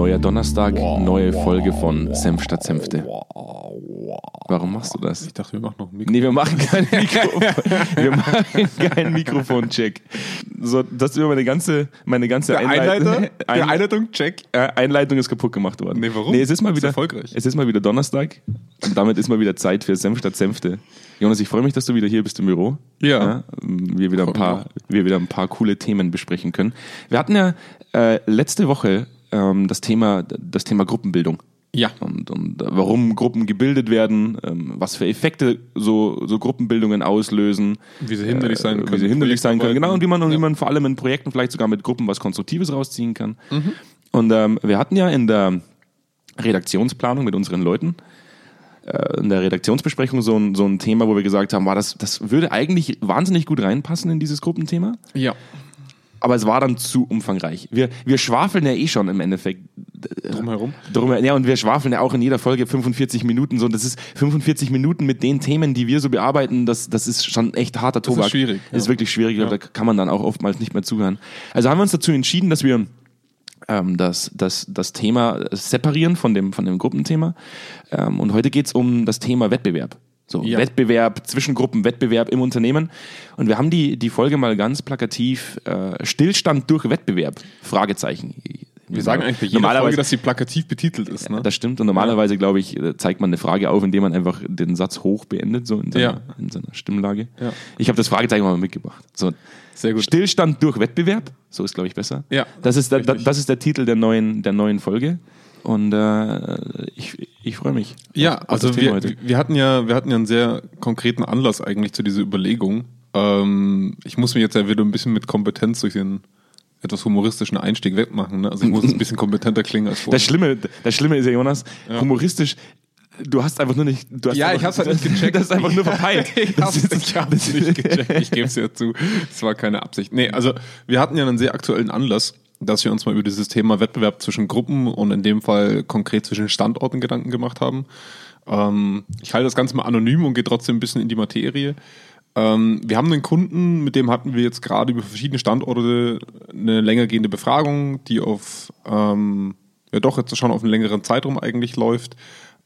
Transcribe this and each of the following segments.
Neuer Donnerstag, neue Folge von Senf statt Senfte. Warum machst du das? Ich dachte, wir machen noch ein Mikro. Nee, wir machen keinen Mikrofon. wir machen keinen Mikrofoncheck. So, das ist über meine ganze, meine ganze Der Einleitung. Einleiter? Einleitung, check. Einleitung ist kaputt gemacht worden. Nee, warum? Nee, es ist mal Ist wieder erfolgreich. Es ist mal wieder Donnerstag und damit ist mal wieder Zeit für Senf statt Senfte. Jonas, ich freue mich, dass du wieder hier bist im Büro. Ja. wir wieder ein paar, wir wieder ein paar coole Themen besprechen können. Wir hatten ja äh, letzte Woche ähm, das Thema, das Thema Gruppenbildung. Ja. Und, und warum Gruppen gebildet werden, ähm, was für Effekte so, so Gruppenbildungen auslösen. Wie sie hinderlich sein Äh, können. Wie sie hinderlich sein können, genau. Und wie man, und wie Ja. man vor allem in Projekten vielleicht sogar mit Gruppen was Konstruktives rausziehen kann. Mhm. Und ähm, wir hatten ja in der Redaktionsplanung mit unseren Leuten, äh, in der Redaktionsbesprechung so ein, so ein Thema, wo wir gesagt haben, war das, das würde eigentlich wahnsinnig gut reinpassen in dieses Gruppenthema. Ja. Aber es war dann zu umfangreich. Wir, wir schwafeln ja eh schon im Endeffekt Drumherum. drum. Ja, und wir schwafeln ja auch in jeder Folge 45 Minuten so. Und das ist 45 Minuten mit den Themen, die wir so bearbeiten, das, das ist schon echt harter Tobak. schwierig, Das ist ja. wirklich schwierig. Glaube, Da kann man dann auch oftmals nicht mehr zuhören. Also haben wir uns dazu entschieden, dass wir ähm, das, das, das Thema separieren von dem, von dem Gruppenthema. Ähm, und heute geht's um das Thema Wettbewerb. So, Ja. Wettbewerb, Zwischengruppen, Wettbewerb im Unternehmen. Und wir haben die, die Folge mal ganz plakativ äh, Stillstand durch Wettbewerb. Fragezeichen. Wir sagen eigentlich bei jeder Normalerweise- Folge, dass sie plakativ betitelt ist. Ne? das stimmt. Und normalerweise, glaube ich, äh, zeigt man eine Frage auf, indem man einfach den Satz hoch beendet, so in seiner, Ja. in seiner Stimmlage. Ja. Ich habe das Fragezeichen mal mitgebracht. So. Sehr gut. Stillstand durch Wettbewerb, so ist, glaube ich, besser. Ja, Das ist, der, das ist der Titel der neuen, der neuen Folge. Und äh, ich, ich freue mich. Ja, auf also wir, heute. wir hatten ja, wir hatten ja einen sehr konkreten Anlass eigentlich zu dieser Überlegung. Ähm, ich muss mir jetzt ja wieder ein bisschen mit Kompetenz durch den etwas humoristischen Einstieg wegmachen. Ne? Also ich muss ein bisschen kompetenter klingen als vorher. Das Schlimme, das Schlimme ist ja, Jonas, humoristisch, du hast einfach nur nicht. Du hast Ja, ich hab's halt nicht gecheckt. Das ist einfach nur verpeilt. ich Das hab's, ich hab's nicht gecheckt. Ich gebe es ja zu. Das war keine Absicht. Nee, also wir hatten ja einen sehr aktuellen Anlass, dass wir uns mal über dieses Thema Wettbewerb zwischen Gruppen und in dem Fall konkret zwischen Standorten Gedanken gemacht haben. Ähm, ich halte das Ganze mal anonym und gehe trotzdem ein bisschen in die Materie. Ähm, wir haben einen Kunden, mit dem hatten wir jetzt gerade über verschiedene Standorte eine länger gehende Befragung, die auf, ähm, ja doch jetzt schon auf einen längeren Zeitraum eigentlich läuft.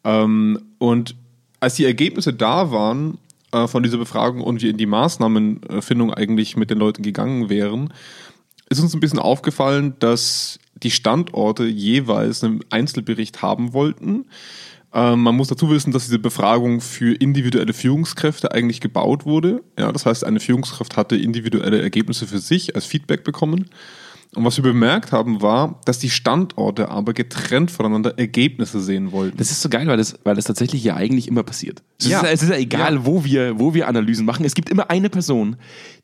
Ähm, und als die Ergebnisse da waren äh, von dieser Befragung und wir in die Maßnahmenfindung eigentlich mit den Leuten gegangen wären, ist uns ein bisschen aufgefallen, dass die Standorte jeweils einen Einzelbericht haben wollten. Ähm, man muss dazu wissen, dass diese Befragung für individuelle Führungskräfte eigentlich gebaut wurde. Ja, das heißt, eine Führungskraft hatte individuelle Ergebnisse für sich als Feedback bekommen. Und was wir bemerkt haben, war, dass die Standorte aber getrennt voneinander Ergebnisse sehen wollten. Das ist so geil, weil das, weil das tatsächlich ja eigentlich immer passiert. Es, Ja. ist, es ist ja egal, Ja. wo, wir, wo wir Analysen machen. Es gibt immer eine Person,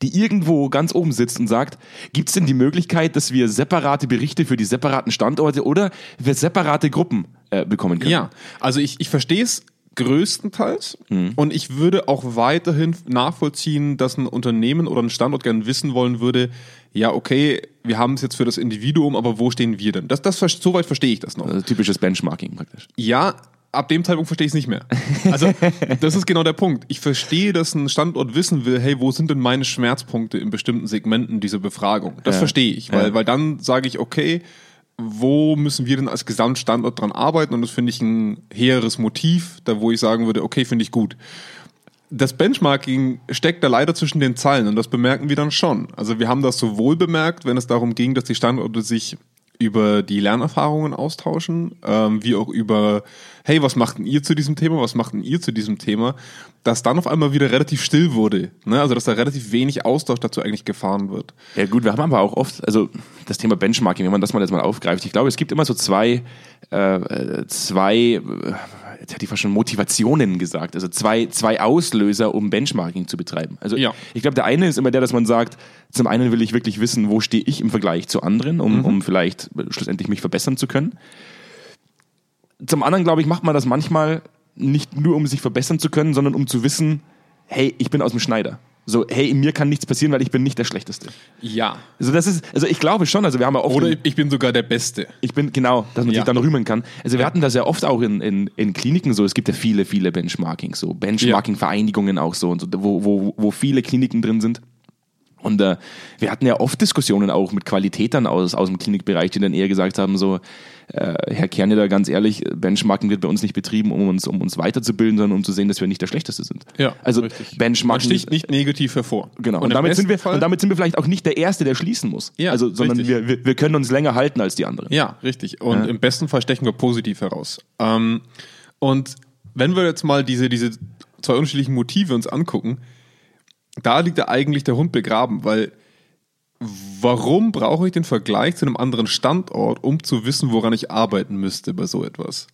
die irgendwo ganz oben sitzt und sagt, gibt es denn die Möglichkeit, dass wir separate Berichte für die separaten Standorte oder für separate Gruppen äh, bekommen können? Ja, also ich, ich verstehe es größtenteils und ich würde auch weiterhin nachvollziehen, dass ein Unternehmen oder ein Standort gerne wissen wollen würde, ja, okay, wir haben es jetzt für das Individuum, aber wo stehen wir denn? Das, das, soweit verstehe ich das noch. Also typisches Benchmarking praktisch. Ja, ab dem Zeitpunkt verstehe ich es nicht mehr. Also, das ist genau der Punkt. Ich verstehe, dass ein Standort wissen will, hey, wo sind denn meine Schmerzpunkte in bestimmten Segmenten dieser Befragung? Das Ja. verstehe ich, weil, Ja. weil dann sage ich, okay, wo müssen wir denn als Gesamtstandort dran arbeiten? Und das finde ich ein hehres Motiv, da wo ich sagen würde, okay, finde ich gut. Das Benchmarking steckt da leider zwischen den Zeilen und das bemerken wir dann schon. Also wir haben das sowohl bemerkt, wenn es darum ging, dass die Standorte sich über die Lernerfahrungen austauschen, ähm, wie auch über, hey, was macht denn ihr zu diesem Thema, was macht denn ihr zu diesem Thema, dass dann auf einmal wieder relativ still wurde. Ne? Also dass da relativ wenig Austausch dazu eigentlich gefahren wird. Ja gut, wir haben aber auch oft, also das Thema Benchmarking, wenn man das mal jetzt mal aufgreift, ich glaube, es gibt immer so zwei, äh, zwei, äh, jetzt hätte ich fast schon Motivationen gesagt, also zwei, zwei Auslöser, um Benchmarking zu betreiben. Also Ja. ich glaube, der eine ist immer der, dass man sagt, zum einen will ich wirklich wissen, wo stehe ich im Vergleich zu anderen, um, um vielleicht schlussendlich mich verbessern zu können. Zum anderen, glaube ich, macht man das manchmal nicht nur, um sich verbessern zu können, sondern um zu wissen, hey, ich bin aus dem Schneider. So, hey, mir kann nichts passieren, weil ich bin nicht der Schlechteste. Ja. Also das ist, also ich glaube schon, also wir haben ja oft, Oder ich bin sogar der Beste. ich bin genau, dass man Ja. sich dann rühmen kann. Also wir hatten das ja oft auch in, in, in Kliniken so, es gibt ja viele, viele Benchmarkings, so Benchmarking-Vereinigungen auch so, und so wo, wo, wo viele Kliniken drin sind. Und äh, wir hatten ja oft Diskussionen auch mit Qualitätern aus, aus dem Klinikbereich, die dann eher gesagt haben, so, äh, Herr Kerneder, ganz ehrlich, Benchmarking wird bei uns nicht betrieben, um uns, um uns weiterzubilden, sondern um zu sehen, dass wir nicht der Schlechteste sind. Ja, also richtig. Man Benchmarking. sticht nicht negativ hervor. Genau. Und, Und, damit sind, wir, Fall, und damit sind wir vielleicht auch nicht der Erste, der schließen muss. Ja, also, sondern wir, wir, wir können uns länger halten als die anderen. Ja, richtig. Und Ja. im besten Fall stechen wir positiv heraus. Ähm, und wenn wir jetzt mal diese, diese zwei unterschiedlichen Motive uns angucken, da liegt ja eigentlich der Hund begraben, weil warum brauche ich den Vergleich zu einem anderen Standort, um zu wissen, woran ich arbeiten müsste bei so etwas?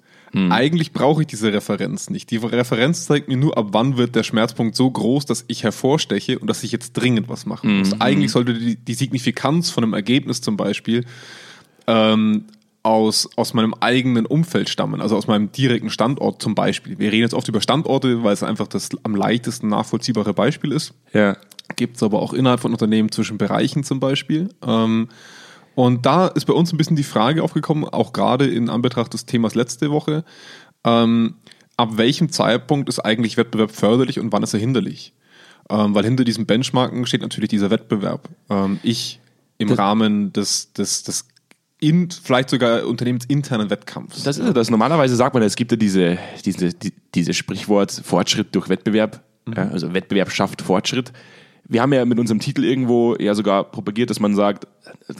Eigentlich brauche ich diese Referenz nicht. Die Referenz zeigt mir nur, ab wann wird der Schmerzpunkt so groß, dass ich hervorsteche und dass ich jetzt dringend was machen muss. Eigentlich sollte die, die Signifikanz von einem Ergebnis zum Beispiel ähm, aus, aus meinem eigenen Umfeld stammen, also aus meinem direkten Standort zum Beispiel. Wir reden jetzt oft über Standorte, weil es einfach das am leichtesten nachvollziehbare Beispiel ist. Ja. Gibt es aber auch innerhalb von Unternehmen zwischen Bereichen zum Beispiel. Ähm, und da ist bei uns ein bisschen die Frage aufgekommen, auch gerade in Anbetracht des Themas letzte Woche, ähm, ab welchem Zeitpunkt ist eigentlich Wettbewerb förderlich und wann ist er hinderlich? Ähm, weil hinter diesem Benchmarken steht natürlich dieser Wettbewerb. Ich im Das- Rahmen des, des, des in, vielleicht sogar unternehmensinternen Wettkampfs. Das ist ja das. Normalerweise sagt man, es gibt ja diese, diese, die, dieses Sprichwort Fortschritt durch Wettbewerb. Ja, also Wettbewerb schafft Fortschritt. Wir haben ja mit unserem Titel irgendwo ja sogar propagiert, dass man sagt,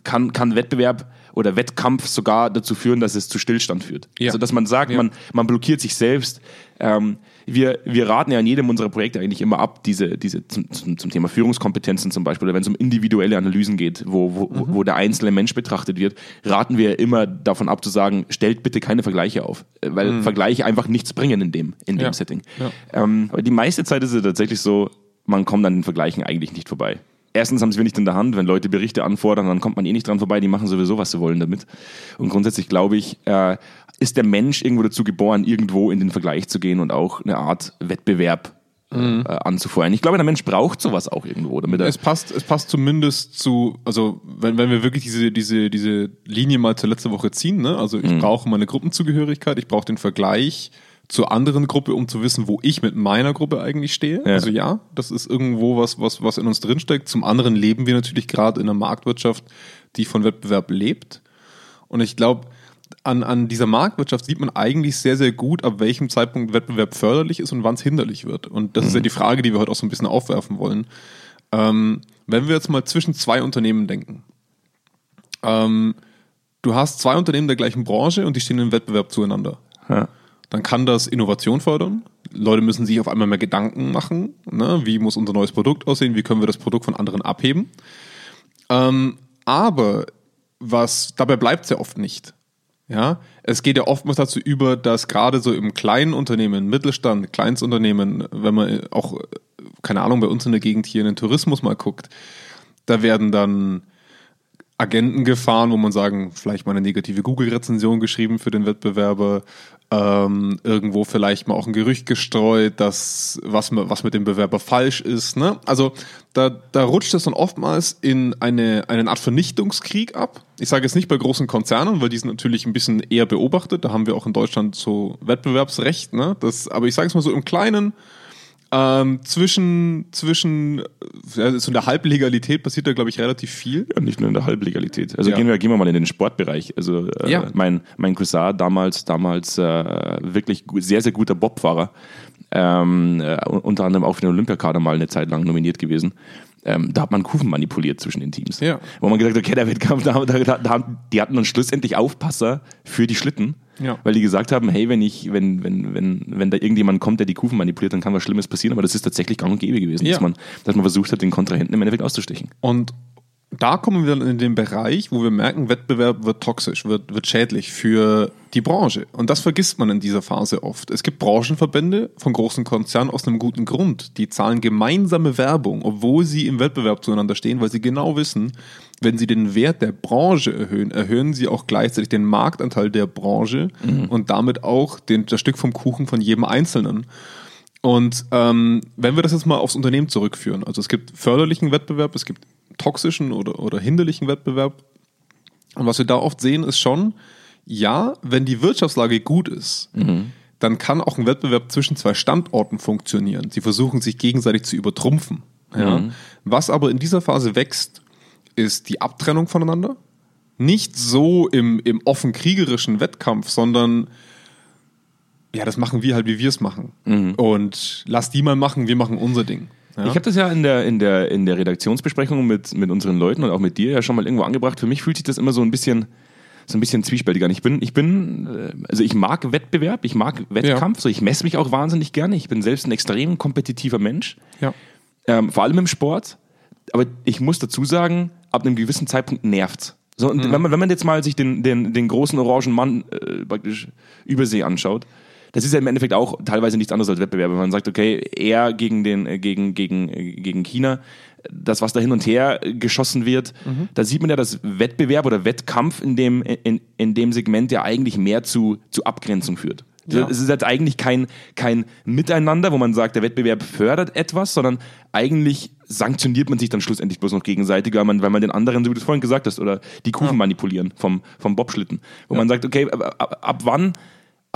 kann, kann Wettbewerb oder Wettkampf sogar dazu führen, dass es zu Stillstand führt. Ja. Also dass man sagt, Ja. man, man blockiert sich selbst. Ähm, wir, wir raten ja in jedem unserer Projekte eigentlich immer ab, diese, diese zum, zum, zum Thema Führungskompetenzen zum Beispiel, oder wenn es um individuelle Analysen geht, wo, wo, wo wo der einzelne Mensch betrachtet wird, raten wir immer davon ab zu sagen, stellt bitte keine Vergleiche auf, äh, weil Vergleiche einfach nichts bringen in dem, in dem Ja. Setting. Ja. Ähm, aber die meiste Zeit ist es tatsächlich so, man kommt an den Vergleichen eigentlich nicht vorbei. Erstens haben sie wir nicht in der Hand, wenn Leute Berichte anfordern, dann kommt man eh nicht dran vorbei, die machen sowieso, was sie wollen damit. Und grundsätzlich glaube ich, äh, ist der Mensch irgendwo dazu geboren, irgendwo in den Vergleich zu gehen und auch eine Art Wettbewerb äh, äh, anzufeuern. Ich glaube, der Mensch braucht sowas auch irgendwo, damit Es passt, es passt zumindest zu, also wenn, wenn wir wirklich diese, diese, diese Linie mal zur letzten Woche ziehen, ne? also ich brauche meine Gruppenzugehörigkeit, ich brauche den Vergleich zur anderen Gruppe, um zu wissen, wo ich mit meiner Gruppe eigentlich stehe. Ja. Also ja, das ist irgendwo was, was, was in uns drinsteckt. Zum anderen leben wir natürlich gerade in einer Marktwirtschaft, die von Wettbewerb lebt. Und ich glaube, an, an dieser Marktwirtschaft sieht man eigentlich sehr, sehr gut, ab welchem Zeitpunkt Wettbewerb förderlich ist und wann es hinderlich wird. Und das ist ja die Frage, die wir heute auch so ein bisschen aufwerfen wollen. Ähm, wenn wir jetzt mal zwischen zwei Unternehmen denken. Ähm, du hast zwei Unternehmen der gleichen Branche und die stehen im Wettbewerb zueinander. Ja. Dann kann das Innovation fördern. Leute müssen sich auf einmal mehr Gedanken machen. Ne? Wie muss unser neues Produkt aussehen? Wie können wir das Produkt von anderen abheben? Ähm, aber was dabei bleibt es ja oft nicht. Ja, es geht ja oftmals dazu über, dass gerade so im kleinen Unternehmen, Mittelstand, Kleinstunternehmen, wenn man auch, keine Ahnung, bei uns in der Gegend hier in den Tourismus mal guckt, da werden dann Agenten gefahren, wo man sagen, vielleicht mal eine negative Google-Rezension geschrieben für den Wettbewerber, ähm, irgendwo vielleicht mal auch ein Gerücht gestreut, dass was, mit- was mit dem Bewerber falsch ist. Ne? Also da, da rutscht es dann oftmals in eine, eine Art Vernichtungskrieg ab. Ich sage jetzt nicht bei großen Konzernen, weil die sind natürlich ein bisschen eher beobachtet. Da haben wir auch in Deutschland so Wettbewerbsrecht. Ne? Das, aber ich sage es mal so im Kleinen, ähm, zwischen, zwischen ja, so in der Halblegalität passiert da, glaube ich, relativ viel. Ja, nicht nur in der Halblegalität. Also Ja. gehen, wir, gehen wir mal in den Sportbereich. Also äh, Ja. mein, mein Cousin damals, damals äh, wirklich sehr, sehr guter Bobfahrer, ähm, äh, unter anderem auch für den Olympiakader mal eine Zeit lang nominiert gewesen. Ähm, da hat man Kufen manipuliert zwischen den Teams. Ja. Wo man gesagt hat, okay, der Wettkampf, da, da, da, die hatten dann schlussendlich Aufpasser für die Schlitten, Ja. weil die gesagt haben, hey, wenn ich, wenn, wenn, wenn, wenn da irgendjemand kommt, der die Kufen manipuliert, dann kann was Schlimmes passieren. Aber das ist tatsächlich gang und gäbe gewesen, Ja. dass, man, dass man versucht hat, den Kontrahenten im Endeffekt auszustechen. Und da kommen wir dann in den Bereich, wo wir merken, Wettbewerb wird toxisch, wird, wird schädlich für die Branche. Und das vergisst man in dieser Phase oft. Es gibt Branchenverbände von großen Konzernen aus einem guten Grund. Die zahlen gemeinsame Werbung, obwohl sie im Wettbewerb zueinander stehen, weil sie genau wissen, wenn sie den Wert der Branche erhöhen, erhöhen sie auch gleichzeitig den Marktanteil der Branche und damit auch den, das Stück vom Kuchen von jedem Einzelnen. Und ähm, wenn wir das jetzt mal aufs Unternehmen zurückführen, also es gibt förderlichen Wettbewerb, es gibt toxischen oder, oder hinderlichen Wettbewerb. Und was wir da oft sehen, ist schon, ja, wenn die Wirtschaftslage gut ist, dann kann auch ein Wettbewerb zwischen zwei Standorten funktionieren. Sie versuchen sich gegenseitig zu übertrumpfen. Ja. Was aber in dieser Phase wächst, ist die Abtrennung voneinander. Nicht so im, im offen kriegerischen Wettkampf, sondern ja, das machen wir halt, wie wir es machen. Und lass die mal machen, wir machen unser Ding. Ja? Ich habe das ja in der, in, der, in der Redaktionsbesprechung mit, mit unseren Leuten und auch mit dir ja schon mal irgendwo angebracht. Für mich fühlt sich das immer so ein bisschen, so ein bisschen zwiespältig an. Ich bin, ich bin, äh, also ich mag Wettbewerb, ich mag Wettkampf, so ich messe mich auch wahnsinnig gerne. Ich bin selbst ein extrem kompetitiver Mensch, ja. ähm, vor allem im Sport. Aber ich muss dazu sagen, ab einem gewissen Zeitpunkt nervt's. So, und wenn, man, wenn man jetzt mal sich den, den, den großen orangen Mann äh, praktisch Übersee anschaut, das ist ja im Endeffekt auch teilweise nichts anderes als Wettbewerb. Wenn man sagt, okay, er gegen, den, äh, gegen, gegen, äh, gegen China, das, was da hin und her geschossen wird, da sieht man ja, dass Wettbewerb oder Wettkampf in dem, in, in dem Segment ja eigentlich mehr zu, zu Abgrenzung führt. Ja. Es ist jetzt eigentlich kein, kein Miteinander, wo man sagt, der Wettbewerb fördert etwas, sondern eigentlich sanktioniert man sich dann schlussendlich bloß noch gegenseitig, weil man, weil man den anderen, so wie du es vorhin gesagt hast, oder die Kuchen Ja. manipulieren vom, vom Bobschlitten. Wo man sagt, okay, ab, ab, ab wann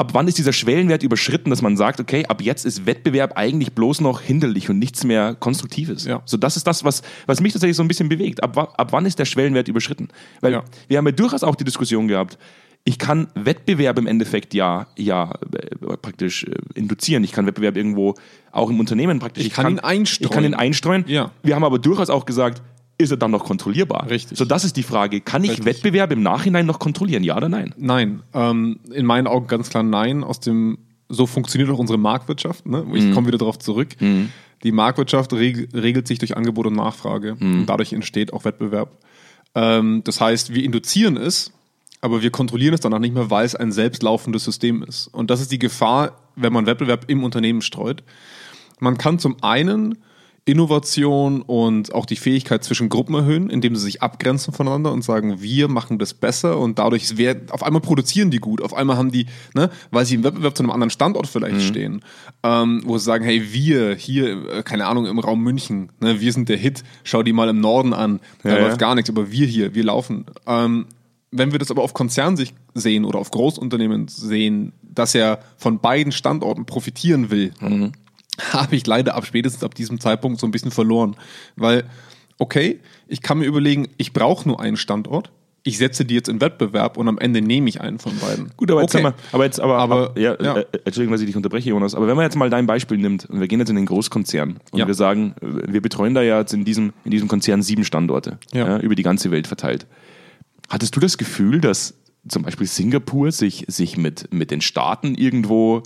ab wann ist dieser Schwellenwert überschritten, dass man sagt, okay, ab jetzt ist Wettbewerb eigentlich bloß noch hinderlich und nichts mehr Konstruktives. Ja. So, das ist das, was, was mich tatsächlich so ein bisschen bewegt. Ab, ab wann ist der Schwellenwert überschritten? Weil Ja. wir haben ja durchaus auch die Diskussion gehabt, ich kann Wettbewerb im Endeffekt ja, ja äh, praktisch äh, induzieren. Ich kann Wettbewerb irgendwo auch im Unternehmen praktisch. Ich kann ihn einstreuen. Ich kann ihn einstreuen. Ja. Wir haben aber durchaus auch gesagt, ist er dann noch kontrollierbar? Richtig. So, das ist die Frage. Kann ich Richtig. Wettbewerb im Nachhinein noch kontrollieren? Ja oder nein? Nein, ähm, in meinen Augen ganz klar nein. Aus dem so funktioniert auch unsere Marktwirtschaft. Ne? Ich komme wieder darauf zurück. Die Marktwirtschaft reg regelt sich durch Angebot und Nachfrage und dadurch entsteht auch Wettbewerb. Ähm, das heißt, wir induzieren es, aber wir kontrollieren es danach nicht mehr, weil es ein selbstlaufendes System ist. Und das ist die Gefahr, wenn man Wettbewerb im Unternehmen streut. Man kann zum einen Innovation und auch die Fähigkeit zwischen Gruppen erhöhen, indem sie sich abgrenzen voneinander und sagen, wir machen das besser und dadurch werden, auf einmal produzieren die gut, auf einmal haben die, ne, weil sie im Wettbewerb zu einem anderen Standort vielleicht stehen, ähm, wo sie sagen, hey, wir hier, äh, keine Ahnung, im Raum München, ne, wir sind der Hit, schau die mal im Norden an, da Ja, läuft ja. gar nichts, aber wir hier, wir laufen. Ähm, wenn wir das aber auf Konzernsicht sehen oder auf Großunternehmen sehen, dass er von beiden Standorten profitieren will, habe ich leider ab spätestens ab diesem Zeitpunkt so ein bisschen verloren. Weil, okay, ich kann mir überlegen, ich brauche nur einen Standort, ich setze die jetzt in Wettbewerb und am Ende nehme ich einen von beiden. Gut, aber jetzt, okay. wir, aber jetzt, aber, Aber, ja, ja. Äh, Entschuldigung, dass ich dich unterbreche, Jonas, aber wenn man jetzt mal dein Beispiel nimmt und wir gehen jetzt in den Großkonzern und Ja. wir sagen, äh, wir betreuen da ja jetzt in diesem, in diesem Konzern sieben Standorte, über die ganze Welt verteilt. Hattest du das Gefühl, dass zum Beispiel Singapur sich, sich mit, mit den Staaten irgendwo äh,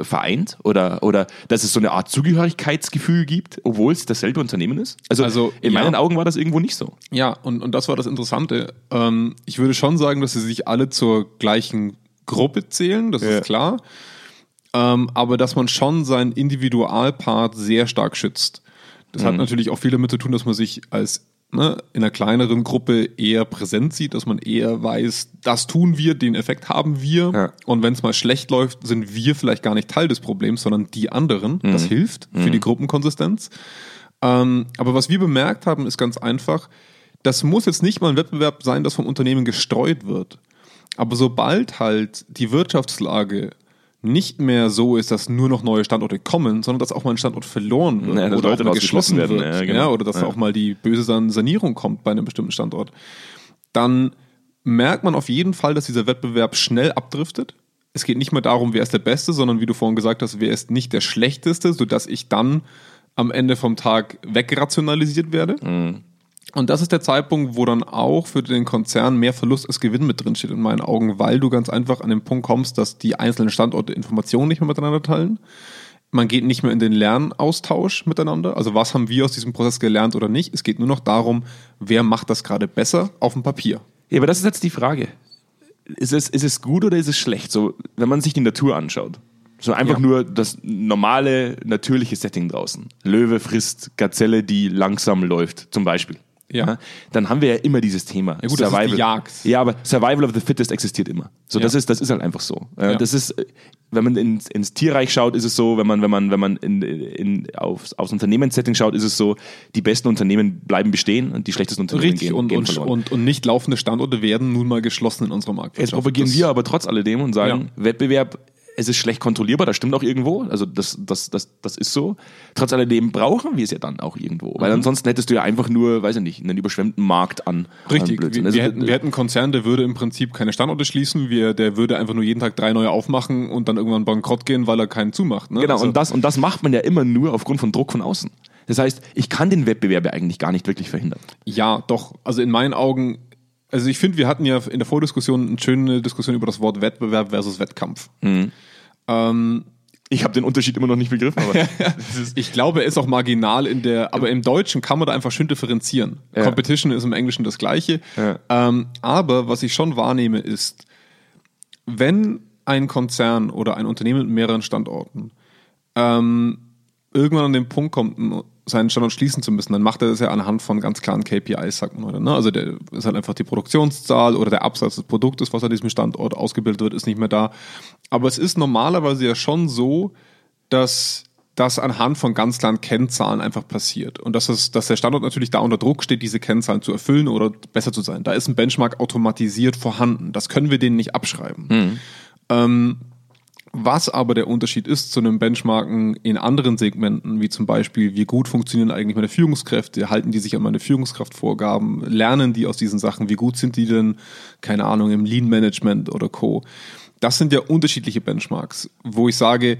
vereint oder, oder dass es so eine Art Zugehörigkeitsgefühl gibt, obwohl es dasselbe Unternehmen ist? Also, Also, in ja. meinen Augen war das irgendwo nicht so. Ja, und, und das war das Interessante. Ähm, ich würde schon sagen, dass sie sich alle zur gleichen Gruppe zählen, das Ja. ist klar. Ähm, aber dass man schon seinen Individualpart sehr stark schützt. Das Mhm. hat natürlich auch viel damit zu tun, dass man sich als ne, in einer kleineren Gruppe eher präsent sieht, dass man eher weiß, das tun wir, den Effekt haben wir. Ja. Und wenn es mal schlecht läuft, sind wir vielleicht gar nicht Teil des Problems, sondern die anderen. Das Mhm. hilft für die Gruppenkonsistenz. Ähm, aber was wir bemerkt haben, ist ganz einfach, das muss jetzt nicht mal ein Wettbewerb sein, das vom Unternehmen gestreut wird. Aber sobald halt die Wirtschaftslage nicht mehr so ist, dass nur noch neue Standorte kommen, sondern dass auch mal ein Standort verloren wird Ja, oder Leute auch mal geschlossen werden. wird, Ja, genau. ja, oder dass auch mal die böse San- Sanierung kommt bei einem bestimmten Standort, dann merkt man auf jeden Fall, dass dieser Wettbewerb schnell abdriftet. Es geht nicht mehr darum, wer ist der Beste, sondern wie du vorhin gesagt hast, wer ist nicht der Schlechteste, sodass ich dann am Ende vom Tag wegrationalisiert werde. Und das ist der Zeitpunkt, wo dann auch für den Konzern mehr Verlust als Gewinn mit drin steht in meinen Augen, weil du ganz einfach an den Punkt kommst, dass die einzelnen Standorte Informationen nicht mehr miteinander teilen. Man geht nicht mehr in den Lernaustausch miteinander. Also was haben wir aus diesem Prozess gelernt oder nicht? Es geht nur noch darum, wer macht das gerade besser auf dem Papier. Ja, aber das ist jetzt die Frage. Ist es, ist es gut oder ist es schlecht? So, wenn man sich die Natur anschaut. So einfach Ja. nur das normale, natürliche Setting draußen. Löwe frisst Gazelle, die langsam läuft, zum Beispiel. Ja. Dann haben wir ja immer dieses Thema. Ja gut, das ist die Jagd. Ja, aber Survival of the Fittest existiert immer. So, Ja. das ist, das ist halt einfach so. Äh, Ja. Das ist, wenn man ins, ins Tierreich schaut, ist es so, wenn man, wenn man, wenn man in, in, aufs, aufs Unternehmenssetting schaut, ist es so, die besten Unternehmen bleiben bestehen und die schlechtesten Unternehmen Richtig, gehen, und, gehen und, und, und nicht laufende Standorte werden nun mal geschlossen in unserer Marktwirtschaft. Jetzt propagieren Das- wir aber trotz alledem und sagen, Wettbewerb es ist schlecht kontrollierbar, das stimmt auch irgendwo, also das, das, das, das ist so. Trotz alledem brauchen wir es ja dann auch irgendwo, weil Mhm. ansonsten hättest du ja einfach nur, weiß ich nicht, einen überschwemmten Markt an. Richtig, an wir, Also, wir, hätten, wir hätten einen Konzern, der würde im Prinzip keine Standorte schließen, wir, der würde einfach nur jeden Tag drei neue aufmachen und dann irgendwann bankrott gehen, weil er keinen zumacht. Ne? Genau, Also- und, das, und das macht man ja immer nur aufgrund von Druck von außen. Das heißt, ich kann den Wettbewerb ja eigentlich gar nicht wirklich verhindern. Ja, doch. Also in meinen Augen, also ich finde, wir hatten ja in der Vordiskussion eine schöne Diskussion über das Wort Wettbewerb versus Wettkampf. Ähm, Ich habe den Unterschied immer noch nicht begriffen, aber ich glaube, er ist auch marginal in der, aber im Deutschen kann man da einfach schön differenzieren. Ja. Competition ist im Englischen das Gleiche. Ja. Ähm, aber was ich schon wahrnehme, ist, wenn ein Konzern oder ein Unternehmen mit mehreren Standorten ähm, irgendwann an den Punkt kommt, seinen Standort schließen zu müssen, dann macht er das ja anhand von ganz klaren KPIs, sagt man heute. Ne? Also der ist halt einfach die Produktionszahl oder der Absatz des Produktes, was an diesem Standort ausgebildet wird, ist nicht mehr da. Aber es ist normalerweise ja schon so, dass das anhand von ganz klaren Kennzahlen einfach passiert. Und dass, es, dass der Standort natürlich da unter Druck steht, diese Kennzahlen zu erfüllen oder besser zu sein. Da ist ein Benchmark automatisiert vorhanden. Das können wir denen nicht abschreiben. Ähm, was aber der Unterschied ist zu einem Benchmarken in anderen Segmenten, wie zum Beispiel, wie gut funktionieren eigentlich meine Führungskräfte, halten die sich an meine Führungskraftvorgaben, lernen die aus diesen Sachen, wie gut sind die denn, keine Ahnung, im Lean-Management oder Co. Das sind ja unterschiedliche Benchmarks, wo ich sage,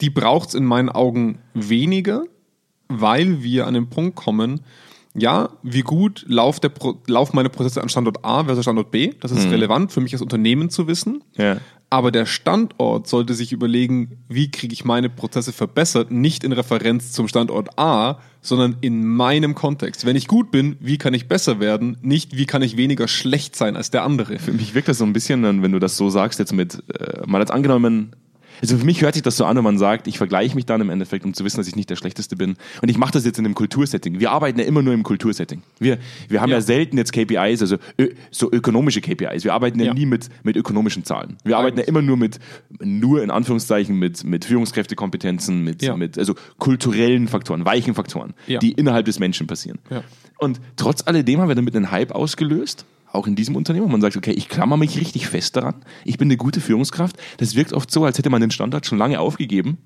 die braucht es in meinen Augen weniger, weil wir an den Punkt kommen, ja, wie gut lauft der Pro laufen meine Prozesse an Standort A versus Standort B. Das ist relevant für mich als Unternehmen zu wissen. Ja. Aber der Standort sollte sich überlegen, wie kriege ich meine Prozesse verbessert, nicht in Referenz zum Standort A, sondern in meinem Kontext. Wenn ich gut bin, wie kann ich besser werden, nicht wie kann ich weniger schlecht sein als der andere. Für mich wirkt das so ein bisschen, wenn du das so sagst, jetzt mit, äh, mal als angenommen, also für mich hört sich das so an, wenn man sagt, ich vergleiche mich dann im Endeffekt, um zu wissen, dass ich nicht der Schlechteste bin. Und ich mache das jetzt in einem Kultursetting. Wir arbeiten ja immer nur im Kultursetting. Wir, wir haben ja. Ja. selten jetzt KPIs, also ö, so ökonomische KPIs. Wir arbeiten ja, Ja. nie mit, mit ökonomischen Zahlen. Wir arbeiten ja immer nur mit, nur in Anführungszeichen, mit, mit Führungskräftekompetenzen, mit, Ja. mit also kulturellen Faktoren, weichen Faktoren, die innerhalb des Menschen passieren. Und trotz alledem haben wir damit einen Hype ausgelöst, auch in diesem Unternehmen. wo Man sagt, okay, ich klammer mich richtig fest daran. Ich bin eine gute Führungskraft. Das wirkt oft so, als hätte man den Standard schon lange aufgegeben.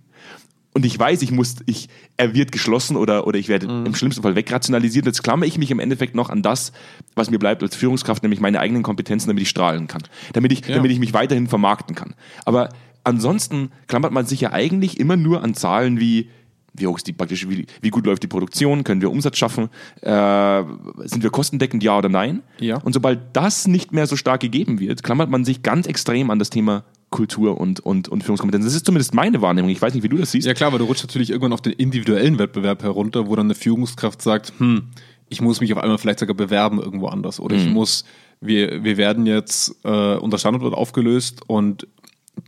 Und ich weiß, ich muss, ich, er wird geschlossen oder, oder ich werde Mhm. im schlimmsten Fall wegrationalisiert. Jetzt klammere ich mich im Endeffekt noch an das, was mir bleibt als Führungskraft, nämlich meine eigenen Kompetenzen, damit ich strahlen kann. Damit ich, Ja. damit ich mich weiterhin vermarkten kann. Aber ansonsten klammert man sich ja eigentlich immer nur an Zahlen wie, wie hoch ist die praktisch, wie, wie gut läuft die Produktion, können wir Umsatz schaffen, äh, sind wir kostendeckend, ja oder nein? Ja. Und sobald das nicht mehr so stark gegeben wird, klammert man sich ganz extrem an das Thema Kultur und, und, und Führungskompetenz. Das ist zumindest meine Wahrnehmung. Ich weiß nicht, wie du das siehst. Ja klar, weil du rutscht natürlich irgendwann auf den individuellen Wettbewerb herunter, wo dann eine Führungskraft sagt, hm, ich muss mich auf einmal vielleicht sogar bewerben irgendwo anders oder ich muss, wir, wir werden jetzt, äh, unser Standort wird aufgelöst und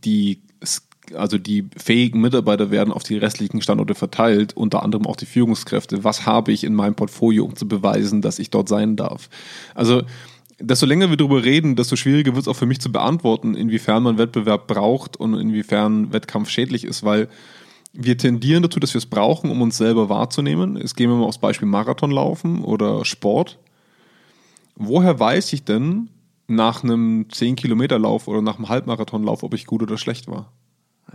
die, also die fähigen Mitarbeiter werden auf die restlichen Standorte verteilt, unter anderem auch die Führungskräfte. Was habe ich in meinem Portfolio, um zu beweisen, dass ich dort sein darf? Also desto länger wir darüber reden, desto schwieriger wird es auch für mich zu beantworten, inwiefern man Wettbewerb braucht und inwiefern Wettkampf schädlich ist, weil wir tendieren dazu, dass wir es brauchen, um uns selber wahrzunehmen. Jetzt gehen wir mal aufs Beispiel Marathonlaufen oder Sport. Woher weiß ich denn nach einem 10-Kilometer-Lauf oder nach einem Halbmarathonlauf, ob ich gut oder schlecht war?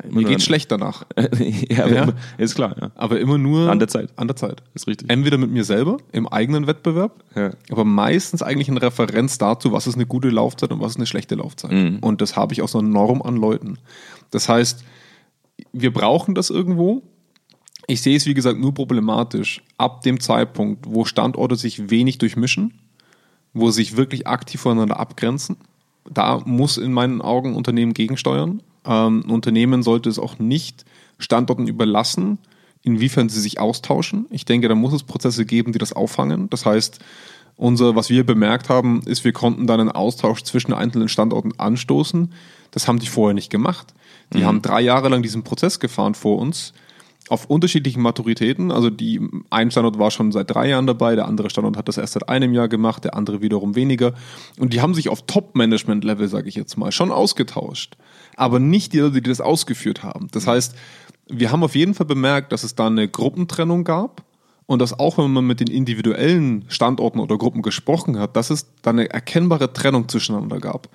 Mir nur geht schlecht danach. ja, Ja. immer- ist klar, ja. Aber immer nur An der Zeit. An der Zeit. Ist richtig. Entweder mit mir selber im eigenen Wettbewerb, Ja. aber meistens eigentlich in Referenz dazu, was ist eine gute Laufzeit und was ist eine schlechte Laufzeit. Mhm. Und das habe ich aus einer Norm an Leuten. Das heißt, wir brauchen das irgendwo. Ich sehe es, wie gesagt, nur problematisch ab dem Zeitpunkt, wo Standorte sich wenig durchmischen, wo sich wirklich aktiv voneinander abgrenzen. Da muss in meinen Augen Unternehmen gegensteuern. Ähm, ein Unternehmen sollte es auch nicht Standorten überlassen, inwiefern sie sich austauschen. Ich denke, da muss es Prozesse geben, die das auffangen. Das heißt, unser, was wir bemerkt haben, ist, wir konnten dann einen Austausch zwischen einzelnen Standorten anstoßen. Das haben die vorher nicht gemacht. Die haben drei Jahre lang diesen Prozess gefahren vor uns auf unterschiedlichen Maturitäten. Also die ein Standort war schon seit drei Jahren dabei, der andere Standort hat das erst seit einem Jahr gemacht, der andere wiederum weniger. Und die haben sich auf Top-Management-Level, sage ich jetzt mal, schon ausgetauscht. Aber nicht die Leute, die das ausgeführt haben. Das heißt, wir haben auf jeden Fall bemerkt, dass es da eine Gruppentrennung gab und dass auch wenn man mit den individuellen Standorten oder Gruppen gesprochen hat, dass es da eine erkennbare Trennung zwischeneinander gab.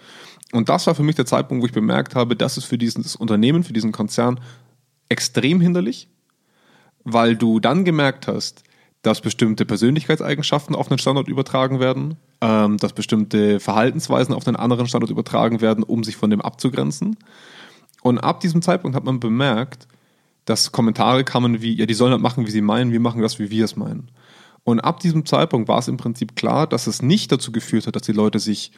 Und das war für mich der Zeitpunkt, wo ich bemerkt habe, dass es für dieses Unternehmen, für diesen Konzern extrem hinderlich, weil du dann gemerkt hast, dass bestimmte Persönlichkeitseigenschaften auf einen Standort übertragen werden, ähm, dass bestimmte Verhaltensweisen auf einen anderen Standort übertragen werden, um sich von dem abzugrenzen. Und ab diesem Zeitpunkt hat man bemerkt, dass Kommentare kamen wie, ja, die sollen das machen, wie sie meinen, wir machen das, wie wir es meinen. Und ab diesem Zeitpunkt war es im Prinzip klar, dass es nicht dazu geführt hat, dass die Leute sich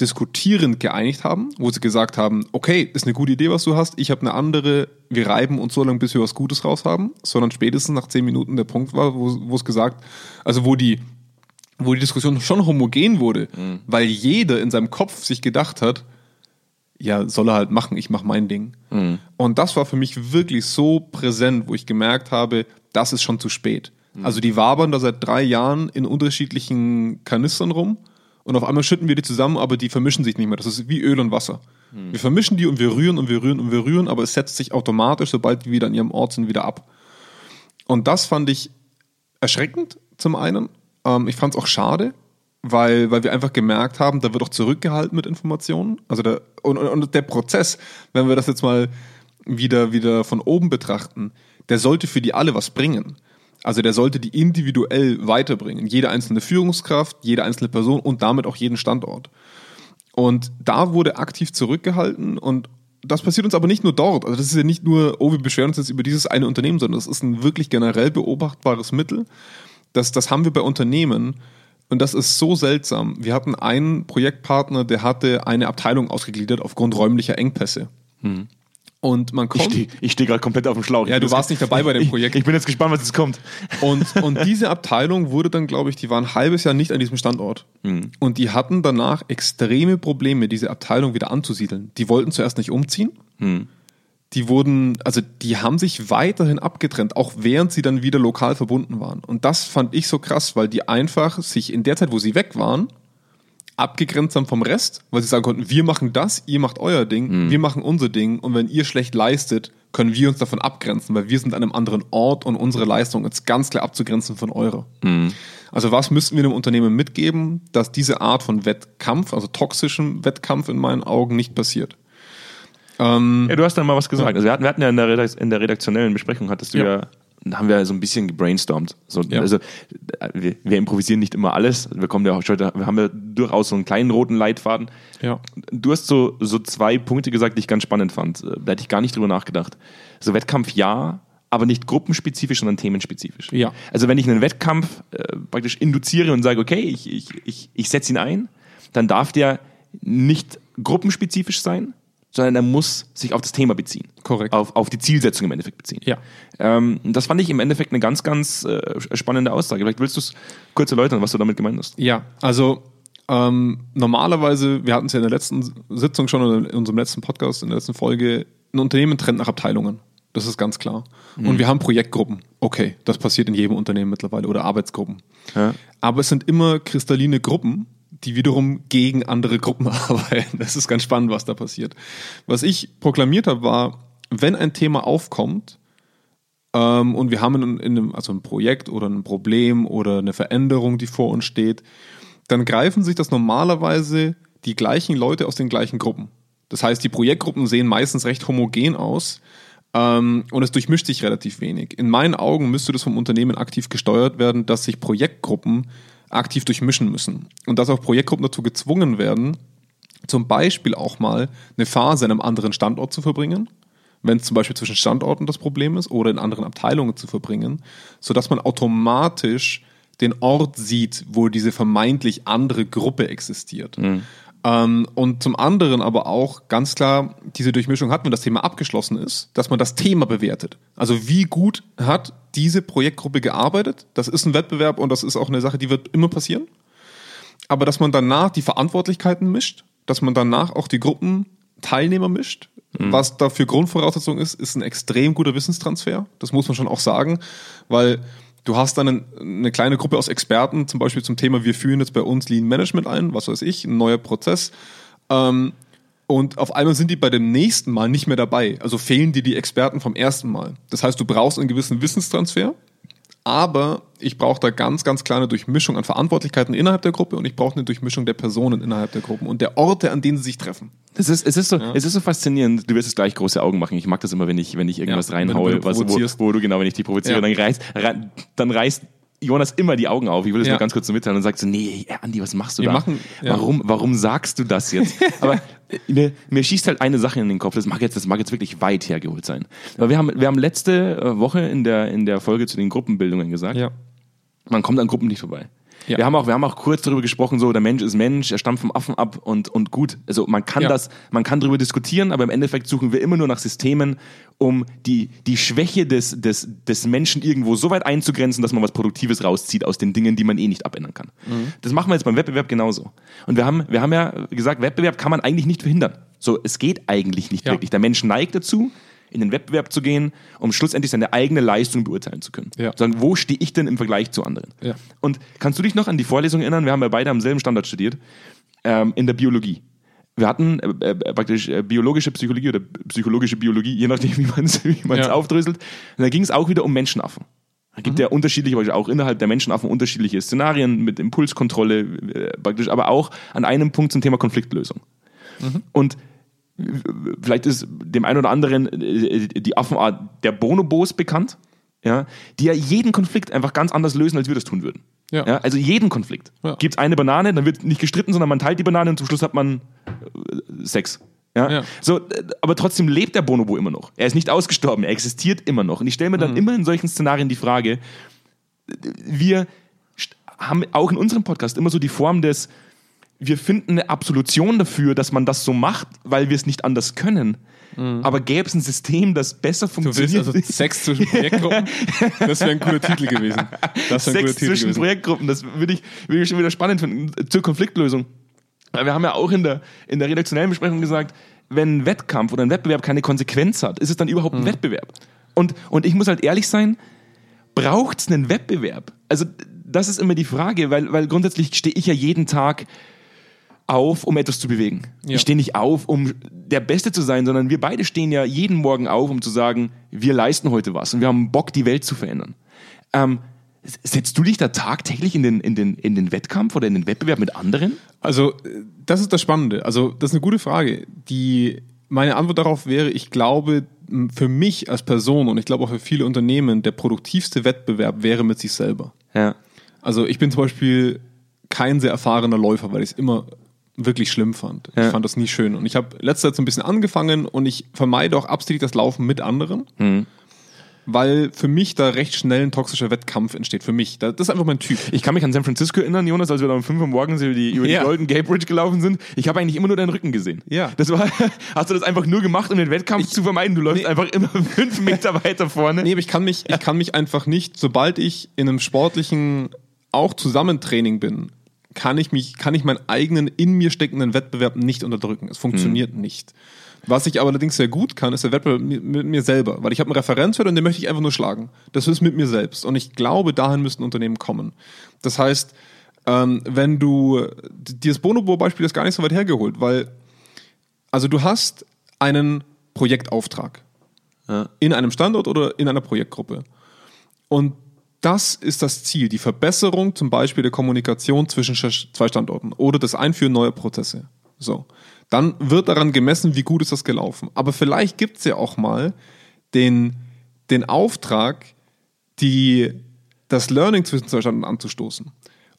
diskutierend geeinigt haben, wo sie gesagt haben, okay, ist eine gute Idee, was du hast, ich habe eine andere, wir reiben uns so lange, bis wir was Gutes raus haben, sondern spätestens nach zehn Minuten der Punkt war, wo, es gesagt, also wo die, wo die Diskussion schon homogen wurde, mhm. weil jeder in seinem Kopf sich gedacht hat, ja, soll er halt machen, ich mache mein Ding. Mhm. Und das war für mich wirklich so präsent, wo ich gemerkt habe, das ist schon zu spät. Mhm. Also die wabern da seit drei Jahren in unterschiedlichen Kanistern rum und auf einmal schütten wir die zusammen, aber die vermischen sich nicht mehr. Das ist wie Öl und Wasser. Mhm. Wir vermischen die und wir rühren und wir rühren und wir rühren, aber es setzt sich automatisch, sobald die wieder an ihrem Ort sind, wieder ab. Und das fand ich erschreckend zum einen. Ähm, ich fand es auch schade, weil, weil wir einfach gemerkt haben, da wird auch zurückgehalten mit Informationen. Also der, und, und der Prozess, wenn wir das jetzt mal wieder, wieder von oben betrachten, der sollte für die alle was bringen. Also der sollte die individuell weiterbringen. Jede einzelne Führungskraft, jede einzelne Person und damit auch jeden Standort. Und da wurde aktiv zurückgehalten und das passiert uns aber nicht nur dort. Also das ist ja nicht nur, oh, wir beschweren uns jetzt über dieses eine Unternehmen, sondern das ist ein wirklich generell beobachtbares Mittel. Das, das haben wir bei Unternehmen, und das ist so seltsam. Wir hatten einen Projektpartner, der hatte eine Abteilung ausgegliedert aufgrund räumlicher Engpässe. Hm. Und man kommt. Ich stehe steh gerade komplett auf dem Schlauch. Ja, du warst nicht dabei bei dem Projekt. Ich, ich, bin jetzt gespannt, was jetzt kommt. Und, und diese Abteilung wurde dann, glaube ich, die waren ein halbes Jahr nicht an diesem Standort. Hm. Und die hatten danach extreme Probleme, diese Abteilung wieder anzusiedeln. Die wollten zuerst nicht umziehen. Hm die wurden, also die haben sich weiterhin abgetrennt, auch während sie dann wieder lokal verbunden waren. Und das fand ich so krass, weil die einfach sich in der Zeit, wo sie weg waren, abgegrenzt haben vom Rest, weil sie sagen konnten, wir machen das, ihr macht euer Ding, mhm. wir machen unser Ding und wenn ihr schlecht leistet, können wir uns davon abgrenzen, weil wir sind an einem anderen Ort und unsere Leistung ist ganz klar abzugrenzen von eurer. Mhm. Also was müssten wir dem Unternehmen mitgeben, dass diese Art von Wettkampf, also toxischem Wettkampf in meinen Augen nicht passiert? Ähm, ja, du hast dann mal was gesagt. Also wir hatten, wir hatten ja in der, in der redaktionellen Besprechung, hattest du ja, ja haben wir so ein bisschen gebrainstormt. So, ja. Also wir, wir, improvisieren nicht immer alles. Wir kommen ja auch heute, wir haben ja durchaus so einen kleinen roten Leitfaden. Ja. Du hast so, so zwei Punkte gesagt, die ich ganz spannend fand. Da hätte ich gar nicht drüber nachgedacht. So Wettkampf ja, aber nicht gruppenspezifisch, sondern themenspezifisch. Ja. Also wenn ich einen Wettkampf äh, praktisch induziere und sage, okay, ich, ich, ich, ich setze ihn ein, dann darf der nicht gruppenspezifisch sein, sondern er muss sich auf das Thema beziehen. Korrekt. Auf, auf die Zielsetzung im Endeffekt beziehen. Ja. Ähm, das fand ich im Endeffekt eine ganz, ganz äh, spannende Aussage. Vielleicht willst du es kurz erläutern, was du damit gemeint hast. Ja, also ähm, normalerweise, wir hatten es ja in der letzten Sitzung schon oder in unserem letzten Podcast, in der letzten Folge, ein Unternehmen trennt nach Abteilungen. Das ist ganz klar. Mhm. Und wir haben Projektgruppen. Okay, das passiert in jedem Unternehmen mittlerweile oder Arbeitsgruppen. Ja. Aber es sind immer kristalline Gruppen, die wiederum gegen andere Gruppen arbeiten. Das ist ganz spannend, was da passiert. Was ich proklamiert habe, war, wenn ein Thema aufkommt ähm, und wir haben in, in einem, also ein Projekt oder ein Problem oder eine Veränderung, die vor uns steht, dann greifen sich das normalerweise die gleichen Leute aus den gleichen Gruppen. Das heißt, die Projektgruppen sehen meistens recht homogen aus ähm, und es durchmischt sich relativ wenig. In meinen Augen müsste das vom Unternehmen aktiv gesteuert werden, dass sich Projektgruppen aktiv durchmischen müssen. Und dass auch Projektgruppen dazu gezwungen werden, zum Beispiel auch mal eine Phase in einem anderen Standort zu verbringen, wenn es zum Beispiel zwischen Standorten das Problem ist, oder in anderen Abteilungen zu verbringen, sodass man automatisch den Ort sieht, wo diese vermeintlich andere Gruppe existiert. Mhm. Ähm, und zum anderen aber auch ganz klar diese Durchmischung hat, wenn das Thema abgeschlossen ist, dass man das Thema bewertet. Also wie gut hat diese Projektgruppe gearbeitet? Das ist ein Wettbewerb und das ist auch eine Sache, die wird immer passieren. Aber dass man danach die Verantwortlichkeiten mischt, dass man danach auch die Gruppenteilnehmer mischt, mhm. was dafür Grundvoraussetzung ist, ist ein extrem guter Wissenstransfer. Das muss man schon auch sagen, weil Du hast dann eine kleine Gruppe aus Experten, zum Beispiel zum Thema, wir führen jetzt bei uns Lean Management ein, was weiß ich, ein neuer Prozess. Ähm, und auf einmal sind die bei dem nächsten Mal nicht mehr dabei. Also fehlen dir die Experten vom ersten Mal. Das heißt, du brauchst einen gewissen Wissenstransfer, Aber ich brauche da ganz, ganz klar eine Durchmischung an Verantwortlichkeiten innerhalb der Gruppe und ich brauche eine Durchmischung der Personen innerhalb der Gruppen und der Orte, an denen sie sich treffen. Es ist, es, ist so, es ist so faszinierend. Du wirst jetzt gleich große Augen machen. Ich mag das immer, wenn ich, wenn ich irgendwas Ja, reinhaue, was, wo, wo du genau, wenn ich die provoziere, Ja. dann, reißt, rei- dann reißt Jonas immer die Augen auf. Ich will das Ja. nur ganz kurz so mitteilen und sagt so, nee, Andi, was machst du Wir da? machen- ja. warum, warum sagst du das jetzt? Aber äh, mir, mir schießt halt eine Sache in den Kopf. Das mag jetzt, das mag jetzt wirklich weit hergeholt sein. Aber wir haben, wir haben letzte äh, Woche in der, in der Folge zu den Gruppenbildungen gesagt, man kommt an Gruppen nicht vorbei. Ja. Wir, haben auch, wir haben auch kurz darüber gesprochen, so der Mensch ist Mensch, er stammt vom Affen ab und, und gut. Also man kann Ja. das, man kann darüber diskutieren, aber im Endeffekt suchen wir immer nur nach Systemen, um die, die Schwäche des, des, des Menschen irgendwo so weit einzugrenzen, dass man was Produktives rauszieht aus den Dingen, die man eh nicht abändern kann. Das machen wir jetzt beim Wettbewerb genauso. Und wir haben, wir haben ja gesagt, Wettbewerb kann man eigentlich nicht verhindern. So, es geht eigentlich nicht Ja. wirklich. Der Mensch neigt dazu, in den Wettbewerb zu gehen, um schlussendlich seine eigene Leistung beurteilen zu können. Ja. Sagen, wo stehe ich denn im Vergleich zu anderen? Ja. Und kannst du dich noch an die Vorlesung erinnern? Wir haben ja beide am selben Standard studiert, ähm, in der Biologie. Wir hatten äh, äh, praktisch äh, biologische Psychologie oder psychologische Biologie, je nachdem, wie man es wie man's Ja. aufdröselt. Und da ging es auch wieder um Menschenaffen. Es Mhm. gibt ja unterschiedliche, auch innerhalb der Menschenaffen unterschiedliche Szenarien mit Impulskontrolle, äh, praktisch, aber auch an einem Punkt zum Thema Konfliktlösung. Mhm. Und vielleicht ist dem einen oder anderen äh, die Affenart der Bonobos bekannt, ja, die ja jeden Konflikt einfach ganz anders lösen, als wir das tun würden. Ja. also jeden Konflikt. Ja. Gibt es eine Banane, dann wird nicht gestritten, sondern man teilt die Banane und zum Schluss hat man äh, Sex. Ja? Ja. So, äh, aber trotzdem lebt der Bonobo immer noch. Er ist nicht ausgestorben, er existiert immer noch. Und ich stelle mir Mhm. dann immer in solchen Szenarien die Frage, wir haben auch in unserem Podcast immer so die Form des, wir finden eine Absolution dafür, dass man das so macht, weil wir es nicht anders können. Aber gäbe es ein System, das besser Mhm. Du willst funktioniert? also Sex zwischen Projektgruppen? Das wäre ein cooler Titel gewesen. Das ein Sex zwischen gewesen. Projektgruppen, das würde ich, würde ich schon wieder spannend finden. Zur Konfliktlösung. Weil Wir haben ja auch in der, in der redaktionellen Besprechung gesagt, wenn ein Wettkampf oder ein Wettbewerb keine Konsequenz hat, ist es dann überhaupt Mhm. ein Wettbewerb? Und, und ich muss halt ehrlich sein, braucht es einen Wettbewerb? Also das ist immer die Frage, weil, weil grundsätzlich stehe ich ja jeden Tag auf, um etwas zu bewegen. Ja. Ich stehe nicht auf, um der Beste zu sein, sondern wir beide stehen ja jeden Morgen auf, um zu sagen, wir leisten heute was und wir haben Bock, die Welt zu verändern. Ähm, setzt du dich da tagtäglich in den, in, den, in den Wettkampf oder in den Wettbewerb mit anderen? Also, das ist das Spannende. Also, das ist eine gute Frage. Die, meine Antwort darauf wäre, ich glaube, für mich als Person und ich glaube auch für viele Unternehmen, der produktivste Wettbewerb wäre mit sich selber. Ja. Also, ich bin zum Beispiel kein sehr erfahrener Läufer, weil ich es immer wirklich schlimm fand. Ja. Ich fand das nie schön. Und ich habe letzter Zeit so ein bisschen angefangen und ich vermeide auch absichtlich das Laufen mit anderen. Mhm. Weil für mich da recht schnell ein toxischer Wettkampf entsteht. Für mich. Das ist einfach mein Typ. Ich kann mich an San Francisco erinnern, Jonas, als wir da um 5 Uhr morgens über die, über die Ja. Golden Gate Bridge gelaufen sind. Ich habe eigentlich immer nur deinen Rücken gesehen. Ja. Das war, hast du das einfach nur gemacht, um den Wettkampf zu vermeiden? Du läufst Nee. einfach immer fünf Meter weiter vorne. Nee, aber ich kann mich, ich kann mich einfach nicht, sobald ich in einem sportlichen, auch Zusammentraining bin, kann ich mich, kann ich meinen eigenen in mir steckenden Wettbewerb nicht unterdrücken. Es funktioniert nicht. Was ich aber allerdings sehr gut kann, ist der Wettbewerb mit, mir selber, weil ich habe einen Referenzwert und den möchte ich einfach nur schlagen. Das ist mit mir selbst. Und ich glaube, dahin müssten Unternehmen kommen. Das heißt, ähm, wenn du, dir das Bonobo-Beispiel ist gar nicht so weit hergeholt, weil, also du hast einen Projektauftrag in einem Standort oder in einer Projektgruppe. Und das ist das Ziel, die Verbesserung zum Beispiel der Kommunikation zwischen sch- zwei Standorten oder das Einführen neuer Prozesse. So. Dann wird daran gemessen, wie gut ist das gelaufen. Aber vielleicht gibt es ja auch mal den, den Auftrag, die, das Learning zwischen zwei Standorten anzustoßen,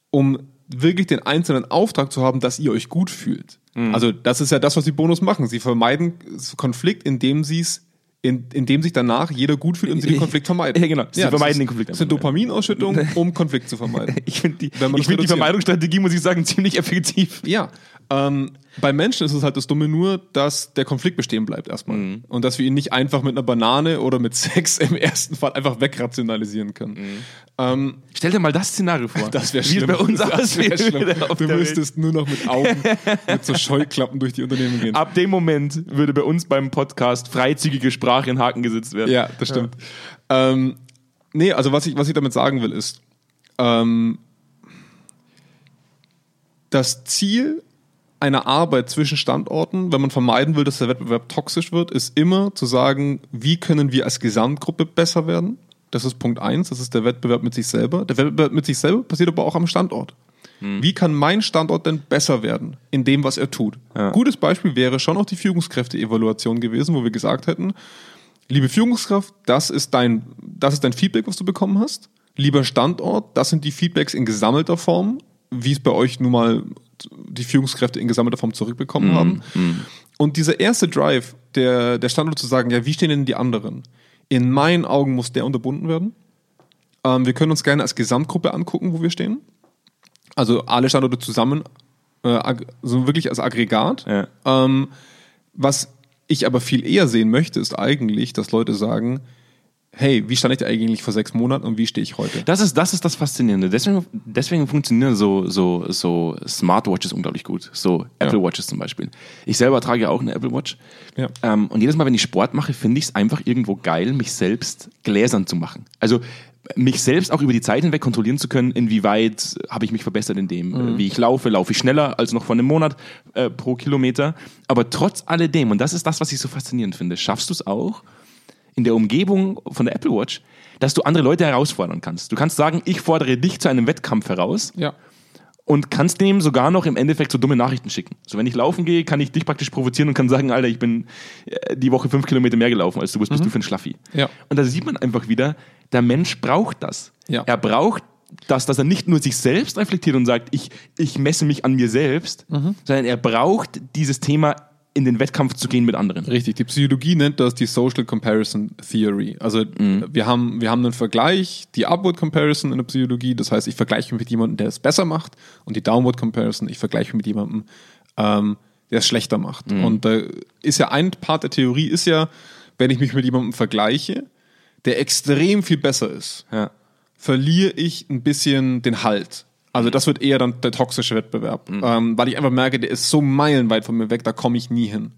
um wirklich den einzelnen Auftrag zu haben, dass ihr euch gut fühlt. Also das ist ja das, was die Bonus machen. Sie vermeiden Konflikt, indem sie es in, indem sich danach jeder gut fühlt und sie den Konflikt vermeiden. Ja, genau. Sie das vermeiden den Konflikt Das ist eine ja. Dopaminausschüttung, um Konflikt zu vermeiden. Ich finde die, ich find die. Vermeidungsstrategie, muss ich sagen, ziemlich effektiv. Ja, ähm, bei Menschen ist es halt das Dumme nur, dass der Konflikt bestehen bleibt erstmal. Mhm. Und dass wir ihn nicht einfach mit einer Banane oder mit Sex im ersten Fall einfach wegrationalisieren können. Ähm, Stell dir mal das Szenario vor. das wäre Wie es schlimm. bei uns schlimm. auf Du der Welt. müsstest nur noch mit Augen, mit so Scheuklappen durch die Unternehmen gehen. Ab dem Moment würde bei uns beim Podcast freizügige Sprache in Haken gesetzt werden. Ja, das stimmt. Ähm, nee, also was ich, was ich damit sagen will, ist, ähm, das Ziel einer Arbeit zwischen Standorten, wenn man vermeiden will, dass der Wettbewerb toxisch wird, ist immer zu sagen, wie können wir als Gesamtgruppe besser werden Das ist Punkt eins. Das ist der Wettbewerb mit sich selber. Der Wettbewerb mit sich selber passiert aber auch am Standort. Wie kann mein Standort denn besser werden in dem, was er tut? Ja. Gutes Beispiel wäre schon auch die Führungskräfte-Evaluation gewesen, wo wir gesagt hätten, liebe Führungskraft, das ist dein, das ist dein Feedback, was du bekommen hast. Lieber Standort, das sind die Feedbacks in gesammelter Form, wie es bei euch nun mal die Führungskräfte in gesammelter Form zurückbekommen haben. Und dieser erste Drive, der, der Standort zu sagen, ja, wie stehen denn die anderen? In meinen Augen muss der unterbunden werden. Ähm, wir können uns gerne als Gesamtgruppe angucken, wo wir stehen. Also alle Standorte zusammen, äh, so wirklich als Aggregat. Ja. Ähm, was ich aber viel eher sehen möchte, ist eigentlich, dass Leute sagen, hey, wie stand ich eigentlich vor sechs Monaten und wie stehe ich heute? Das ist, das ist das Faszinierende. Deswegen, deswegen funktionieren so, so, so Smartwatches unglaublich gut. So Apple Watches zum Beispiel. Ich selber trage ja auch eine Apple Watch. Ja. Ähm, und jedes Mal, wenn ich Sport mache, finde ich es einfach irgendwo geil, mich selbst gläsern zu machen. Also mich selbst auch über die Zeit hinweg kontrollieren zu können, inwieweit habe ich mich verbessert in dem, äh, wie ich laufe, laufe ich schneller als noch vor einem Monat äh, pro Kilometer. Aber trotz alledem, und das ist das, was ich so faszinierend finde, schaffst du es auch, in der Umgebung von der Apple Watch, dass du andere Leute herausfordern kannst. Du kannst sagen, ich fordere dich zu einem Wettkampf heraus Ja. und kannst dem sogar noch im Endeffekt so dumme Nachrichten schicken. So, wenn ich laufen gehe, kann ich dich praktisch provozieren und kann sagen, Alter, ich bin äh, die Woche fünf Kilometer mehr gelaufen als du, was bist du für ein Schlaffi? Ja. Und da sieht man einfach wieder, der Mensch braucht das. Ja. Er braucht das, dass er nicht nur sich selbst reflektiert und sagt, ich, ich messe mich an mir selbst, sondern er braucht dieses Thema in den Wettkampf zu gehen mit anderen. Richtig, die Psychologie nennt das die Social Comparison Theory. Also wir, haben, wir haben einen Vergleich, die Upward Comparison in der Psychologie, das heißt, ich vergleiche mich mit jemandem, der es besser macht, und die Downward Comparison, ich vergleiche mich mit jemandem, ähm, der es schlechter macht. Und da ist ja ein Part der Theorie, ist ja, wenn ich mich mit jemandem vergleiche, der extrem viel besser ist, Ja. verliere ich ein bisschen den Halt. Also das wird eher dann der toxische Wettbewerb, ähm, weil ich einfach merke, der ist so meilenweit von mir weg, da komme ich nie hin.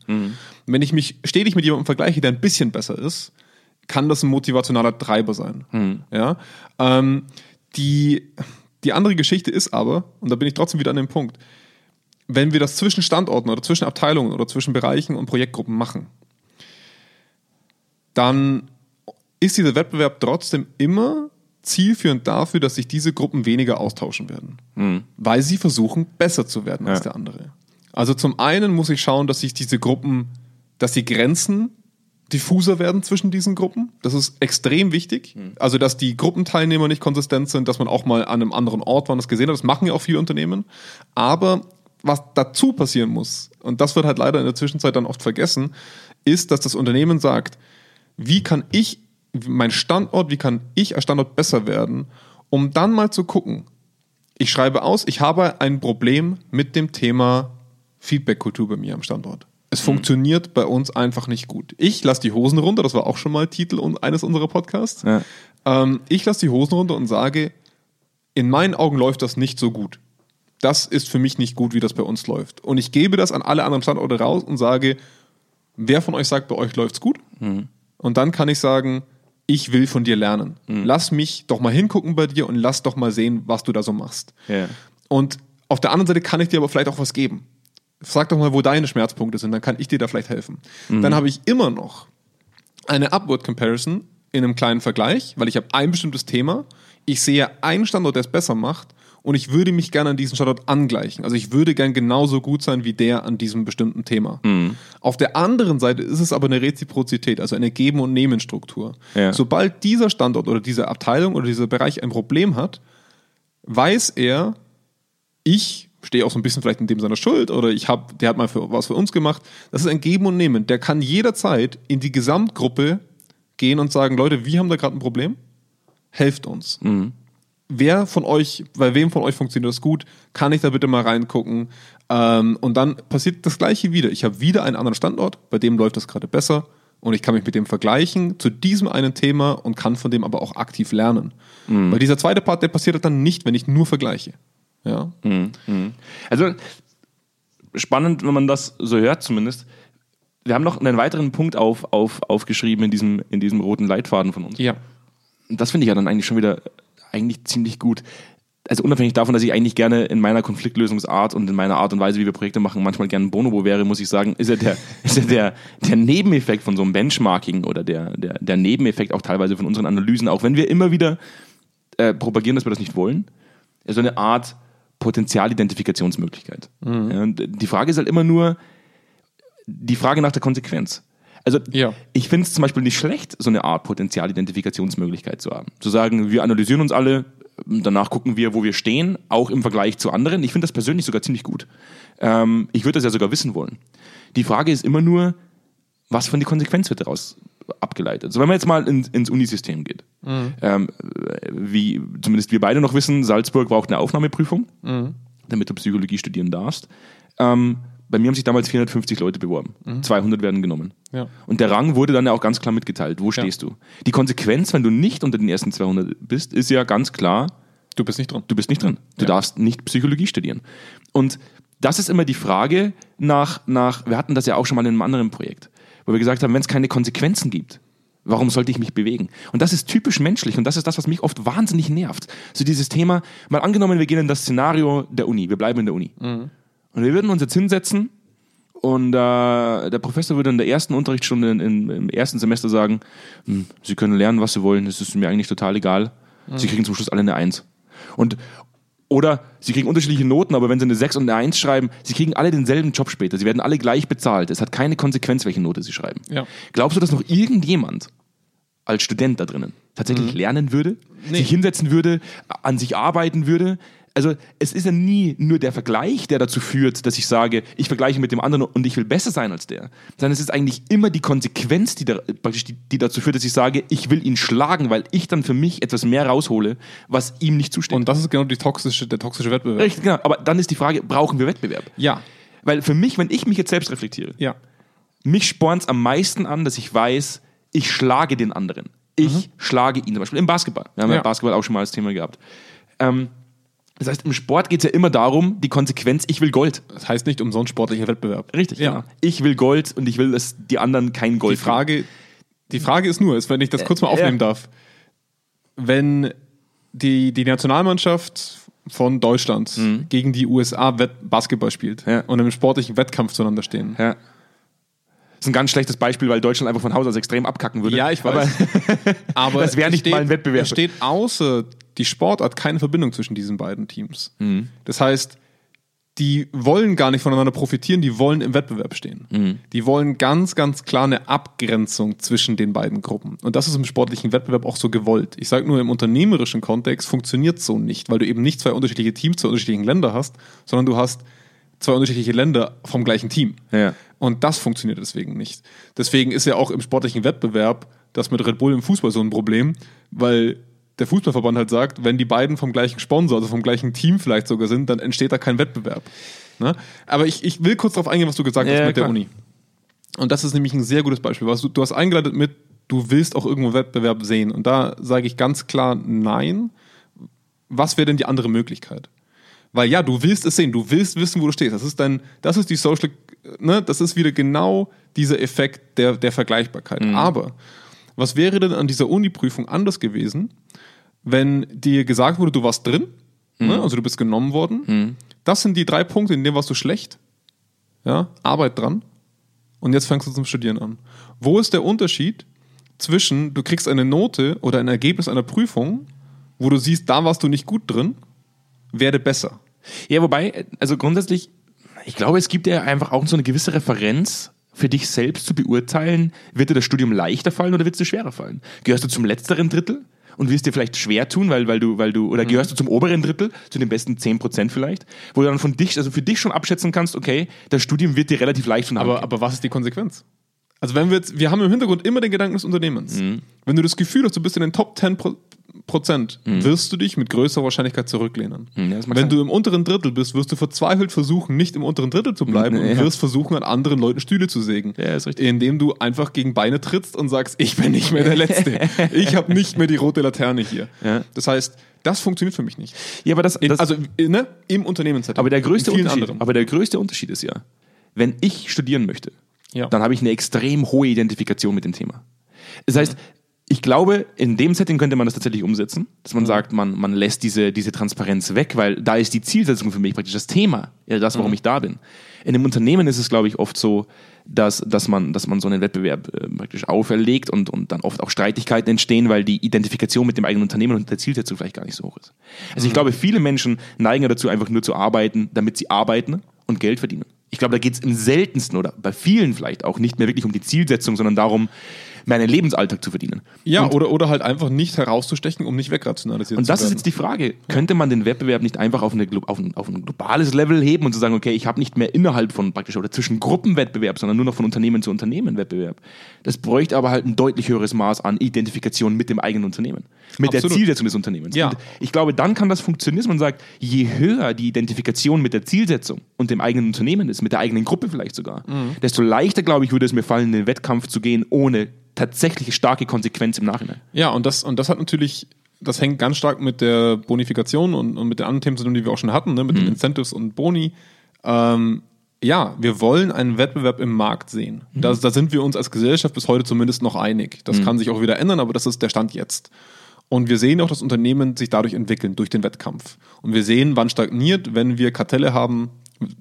Wenn ich mich stetig mit jemandem vergleiche, der ein bisschen besser ist, kann das ein motivationaler Treiber sein. Ja? Ähm, die, die andere Geschichte ist aber, und da bin ich trotzdem wieder an dem Punkt, wenn wir das zwischen Standorten oder zwischen Abteilungen oder zwischen Bereichen und Projektgruppen machen, dann ist dieser Wettbewerb trotzdem immer zielführend dafür, dass sich diese Gruppen weniger austauschen werden. Weil sie versuchen, besser zu werden als Ja. der andere. Also zum einen muss ich schauen, dass sich diese Gruppen, dass die Grenzen diffuser werden zwischen diesen Gruppen. Das ist extrem wichtig. Also, dass die Gruppenteilnehmer nicht konsistent sind, dass man auch mal an einem anderen Ort war und das gesehen hat. Das machen ja auch viele Unternehmen. Aber was dazu passieren muss, und das wird halt leider in der Zwischenzeit dann oft vergessen, ist, dass das Unternehmen sagt, wie kann ich, mein Standort, wie kann ich als Standort besser werden, um dann mal zu gucken, ich schreibe aus, ich habe ein Problem mit dem Thema Feedback-Kultur bei mir am Standort. Es funktioniert bei uns einfach nicht gut. Ich lasse die Hosen runter, das war auch schon mal Titel eines unserer Podcasts. Ja. Ähm, ich lasse die Hosen runter und sage, in meinen Augen läuft das nicht so gut. Das ist für mich nicht gut, wie das bei uns läuft. Und ich gebe das an alle anderen Standorte raus und sage, wer von euch sagt, bei euch läuft's gut? Und dann kann ich sagen, ich will von dir lernen. Lass mich doch mal hingucken bei dir und lass doch mal sehen, was du da so machst. Ja. Und auf der anderen Seite kann ich dir aber vielleicht auch was geben. Sag doch mal, wo deine Schmerzpunkte sind, dann kann ich dir da vielleicht helfen. Dann habe ich immer noch eine Upward Comparison in einem kleinen Vergleich, weil ich habe ein bestimmtes Thema, ich sehe einen Standort, der es besser macht und ich würde mich gerne an diesen Standort angleichen. Also ich würde gern genauso gut sein wie der an diesem bestimmten Thema. Auf der anderen Seite ist es aber eine Reziprozität, also eine Geben- und Nehmen-Struktur. Ja. Sobald dieser Standort oder diese Abteilung oder dieser Bereich ein Problem hat, weiß er, ich stehe auch so ein bisschen vielleicht in dem seiner Schuld oder ich habe, der hat mal für, was für uns gemacht. Das ist ein Geben und Nehmen. Der kann jederzeit in die Gesamtgruppe gehen und sagen, Leute, wir haben da gerade ein Problem, helft uns. Wer von euch, bei wem von euch funktioniert das gut? Kann ich da bitte mal reingucken? Ähm, und dann passiert das Gleiche wieder. Ich habe wieder einen anderen Standort, bei dem läuft das gerade besser und ich kann mich mit dem vergleichen zu diesem einen Thema und kann von dem aber auch aktiv lernen. Weil dieser zweite Part, der passiert dann nicht, wenn ich nur vergleiche. Ja. Also spannend, wenn man das so hört zumindest. Wir haben noch einen weiteren Punkt auf, auf, aufgeschrieben in diesem, in diesem roten Leitfaden von uns. Ja. Und das finde ich ja dann eigentlich schon wieder eigentlich ziemlich gut. also unabhängig davon, dass ich eigentlich gerne in meiner Konfliktlösungsart und in meiner Art und Weise, wie wir Projekte machen, manchmal gerne ein Bonobo wäre, muss ich sagen, ist ja der, ist ja der, der Nebeneffekt von so einem Benchmarking oder der, der, der Nebeneffekt auch teilweise von unseren Analysen, auch wenn wir immer wieder äh, propagieren, dass wir das nicht wollen, so eine Art Potenzialidentifikationsmöglichkeit. Mhm. Ja, und die Frage ist halt immer nur die Frage nach der Konsequenz. Also Ja. ich finde es zum Beispiel nicht schlecht, so eine Art Potenzialidentifikationsmöglichkeit zu haben. Zu sagen, wir analysieren uns alle, danach gucken wir, wo wir stehen, auch im Vergleich zu anderen. Ich finde das persönlich sogar ziemlich gut. Ähm, ich würde das ja sogar wissen wollen. Die Frage ist immer nur, was von die Konsequenz wird daraus abgeleitet. Also wenn man jetzt mal in, ins Unisystem geht, ähm, wie zumindest wir beide noch wissen, Salzburg braucht eine Aufnahmeprüfung, damit du Psychologie studieren darfst. Ähm, bei mir haben sich damals 450 Leute beworben. 200 werden genommen. Ja. Und der Rang wurde dann ja auch ganz klar mitgeteilt. Wo stehst du? Die Konsequenz, wenn du nicht unter den ersten 200 bist, ist ja ganz klar, Du bist nicht dran. du bist nicht drin. Du Ja. darfst nicht Psychologie studieren. Und das ist immer die Frage nach, nach, wir hatten das ja auch schon mal in einem anderen Projekt, wo wir gesagt haben, wenn es keine Konsequenzen gibt, warum sollte ich mich bewegen? Und das ist typisch menschlich und das ist das, was mich oft wahnsinnig nervt. So dieses Thema, mal angenommen, wir gehen in das Szenario der Uni, wir bleiben in der Uni. Und wir würden uns jetzt hinsetzen und äh, der Professor würde in der ersten Unterrichtsstunde in, in, im ersten Semester sagen, hm, Sie können lernen, was Sie wollen, es ist mir eigentlich total egal. Sie kriegen zum Schluss alle eine Eins. Und oder sie kriegen unterschiedliche Noten, aber wenn sie eine 6 und eine 1 schreiben, sie kriegen alle denselben Job später. Sie werden alle gleich bezahlt. Es hat keine Konsequenz, welche Note sie schreiben. Ja. Glaubst du, dass noch irgendjemand als Student da drinnen tatsächlich lernen würde, sich hinsetzen würde, an sich arbeiten würde? Also es ist ja nie nur der Vergleich, der dazu führt, dass ich sage, ich vergleiche mit dem anderen und ich will besser sein als der, sondern es ist eigentlich immer die Konsequenz, die, da, die, die dazu führt, dass ich sage, ich will ihn schlagen, weil ich dann für mich etwas mehr raushole, was ihm nicht zusteht. Und das ist genau die toxische, der toxische Wettbewerb. Richtig, genau. Aber dann ist die Frage, brauchen wir Wettbewerb? Ja. Weil für mich, wenn ich mich jetzt selbst reflektiere, Ja. mich spornt es am meisten an, dass ich weiß, ich schlage den anderen. Ich schlage ihn. Zum Beispiel im Basketball. Wir haben ja, Ja. Basketball auch schon mal als Thema gehabt. Ähm, das heißt, im Sport geht es ja immer darum, die Konsequenz, ich will Gold. Das heißt nicht umsonst sportlicher Wettbewerb. Richtig, Ja. genau. Ich will Gold und ich will, dass die anderen kein Gold Die Frage, die Frage ist nur, ist, wenn ich das kurz mal aufnehmen ja. darf, wenn die, die Nationalmannschaft von Deutschland gegen die USA Basketball spielt Ja. und im sportlichen Wettkampf zueinander stehen. Ja. Das ist ein ganz schlechtes Beispiel, weil Deutschland einfach von Haus aus extrem abkacken würde. Ja, ich weiß. Aber Das wäre nicht steht, mal ein Wettbewerb. Es steht außer die Sportart keine Verbindung zwischen diesen beiden Teams. Mhm. Das heißt, die wollen gar nicht voneinander profitieren, die wollen im Wettbewerb stehen. Mhm. Die wollen ganz, ganz klar eine Abgrenzung zwischen den beiden Gruppen. Und das ist im sportlichen Wettbewerb auch so gewollt. Ich sage nur, im unternehmerischen Kontext funktioniert so nicht, weil du eben nicht zwei unterschiedliche Teams, zwei unterschiedliche Länder hast, sondern du hast zwei unterschiedliche Länder vom gleichen Team. Ja. Und das funktioniert deswegen nicht. Deswegen ist ja auch im sportlichen Wettbewerb das mit Red Bull im Fußball so ein Problem, weil der Fußballverband halt sagt, wenn die beiden vom gleichen Sponsor, also vom gleichen Team vielleicht sogar sind, dann entsteht da kein Wettbewerb. Ne? Aber ich, ich will kurz darauf eingehen, was du gesagt Ja, hast mit klar. der Uni. Und das ist nämlich ein sehr gutes Beispiel. Was du, du hast eingeleitet mit, du willst auch irgendwo Wettbewerb sehen. Und da sage ich ganz klar nein. Was wäre denn die andere Möglichkeit? Weil ja, du willst es sehen, du willst wissen, wo du stehst. Das ist dein, das ist die Social, ne, das ist wieder genau dieser Effekt der, der Vergleichbarkeit. Aber was wäre denn an dieser Uni-Prüfung anders gewesen, wenn dir gesagt wurde, du warst drin, ne, also du bist genommen worden. Das sind die drei Punkte, in denen warst du schlecht. Ja, Arbeit dran. Und jetzt fängst du zum Studieren an. Wo ist der Unterschied zwischen, du kriegst eine Note oder ein Ergebnis einer Prüfung, wo du siehst, da warst du nicht gut drin, werde besser. Ja, wobei, also grundsätzlich, ich glaube, es gibt ja einfach auch so eine gewisse Referenz für dich selbst zu beurteilen, wird dir das Studium leichter fallen oder wird es dir schwerer fallen? Gehörst du zum letzteren Drittel und wirst dir vielleicht schwer tun, weil, weil du, weil du, oder gehörst du zum oberen Drittel, zu den besten 10% vielleicht, wo du dann von dich, also für dich schon abschätzen kannst, okay, das Studium wird dir relativ leicht von Aber, aber was ist die Konsequenz? Also wenn wir jetzt, wir haben im Hintergrund immer den Gedanken des Unternehmens. Wenn du das Gefühl hast, du bist in den Top 10 Pro Prozent, wirst du dich mit größerer Wahrscheinlichkeit zurücklehnen. ja, das mag wenn du im unteren Drittel bist, wirst du verzweifelt versuchen, nicht im unteren Drittel zu bleiben Ja. und wirst versuchen, an anderen Leuten Stühle zu sägen. Ja, ist richtig. Indem du einfach gegen Beine trittst und sagst, ich bin nicht mehr der Letzte. ich habe nicht mehr die rote Laterne hier. Ja. Das heißt, das funktioniert für mich nicht. Ja, aber das, das also ne, im Unternehmenssetting. Aber der größte Unterschied, anderen. aber der größte Unterschied ist ja, wenn ich studieren möchte, Ja. dann habe ich eine extrem hohe Identifikation mit dem Thema. Das heißt, ich glaube, in dem Setting könnte man das tatsächlich umsetzen, dass man sagt, man, man lässt diese, diese Transparenz weg, weil da ist die Zielsetzung für mich praktisch das Thema, ja, das, warum ich da bin. In einem Unternehmen ist es, glaube ich, oft so, dass, dass, man, dass man so einen Wettbewerb äh, praktisch auferlegt und, und dann oft auch Streitigkeiten entstehen, weil die Identifikation mit dem eigenen Unternehmen und der Zielsetzung vielleicht gar nicht so hoch ist. Also ich glaube, viele Menschen neigen dazu, einfach nur zu arbeiten, damit sie arbeiten und Geld verdienen. Ich glaube, da geht es im seltensten oder bei vielen vielleicht auch nicht mehr wirklich um die Zielsetzung, sondern darum, meinen Lebensalltag zu verdienen. Ja, oder, oder halt einfach nicht herauszustechen, um nicht wegrationalisiert Und zu das ist werden. jetzt die Frage. Könnte man den Wettbewerb nicht einfach auf, eine, auf, ein, auf ein globales Level heben und zu sagen, okay, ich habe nicht mehr innerhalb von praktisch oder zwischen Gruppenwettbewerb, sondern nur noch von Unternehmen zu Unternehmen Wettbewerb. Das bräuchte aber halt ein deutlich höheres Maß an Identifikation mit dem eigenen Unternehmen. Mit der Absolut. Zielsetzung des Unternehmens. Ja. Und ich glaube, dann kann das funktionieren, dass man sagt, je höher die Identifikation mit der Zielsetzung und dem eigenen Unternehmen ist, mit der eigenen Gruppe vielleicht sogar, Mhm. desto leichter, glaube ich, würde es mir fallen, in den Wettkampf zu gehen, ohne tatsächliche starke Konsequenz im Nachhinein. Ja, und das, und das hat natürlich, das hängt ganz stark mit der Bonifikation und, und mit den anderen Themen zusammen, die wir auch schon hatten, ne, mit den Incentives und Boni. Ähm, ja, wir wollen einen Wettbewerb im Markt sehen. Da, da sind wir uns als Gesellschaft bis heute zumindest noch einig. Das kann sich auch wieder ändern, aber das ist der Stand jetzt. Und wir sehen auch, dass Unternehmen sich dadurch entwickeln, durch den Wettkampf. Und wir sehen, wann stagniert, wenn wir Kartelle haben,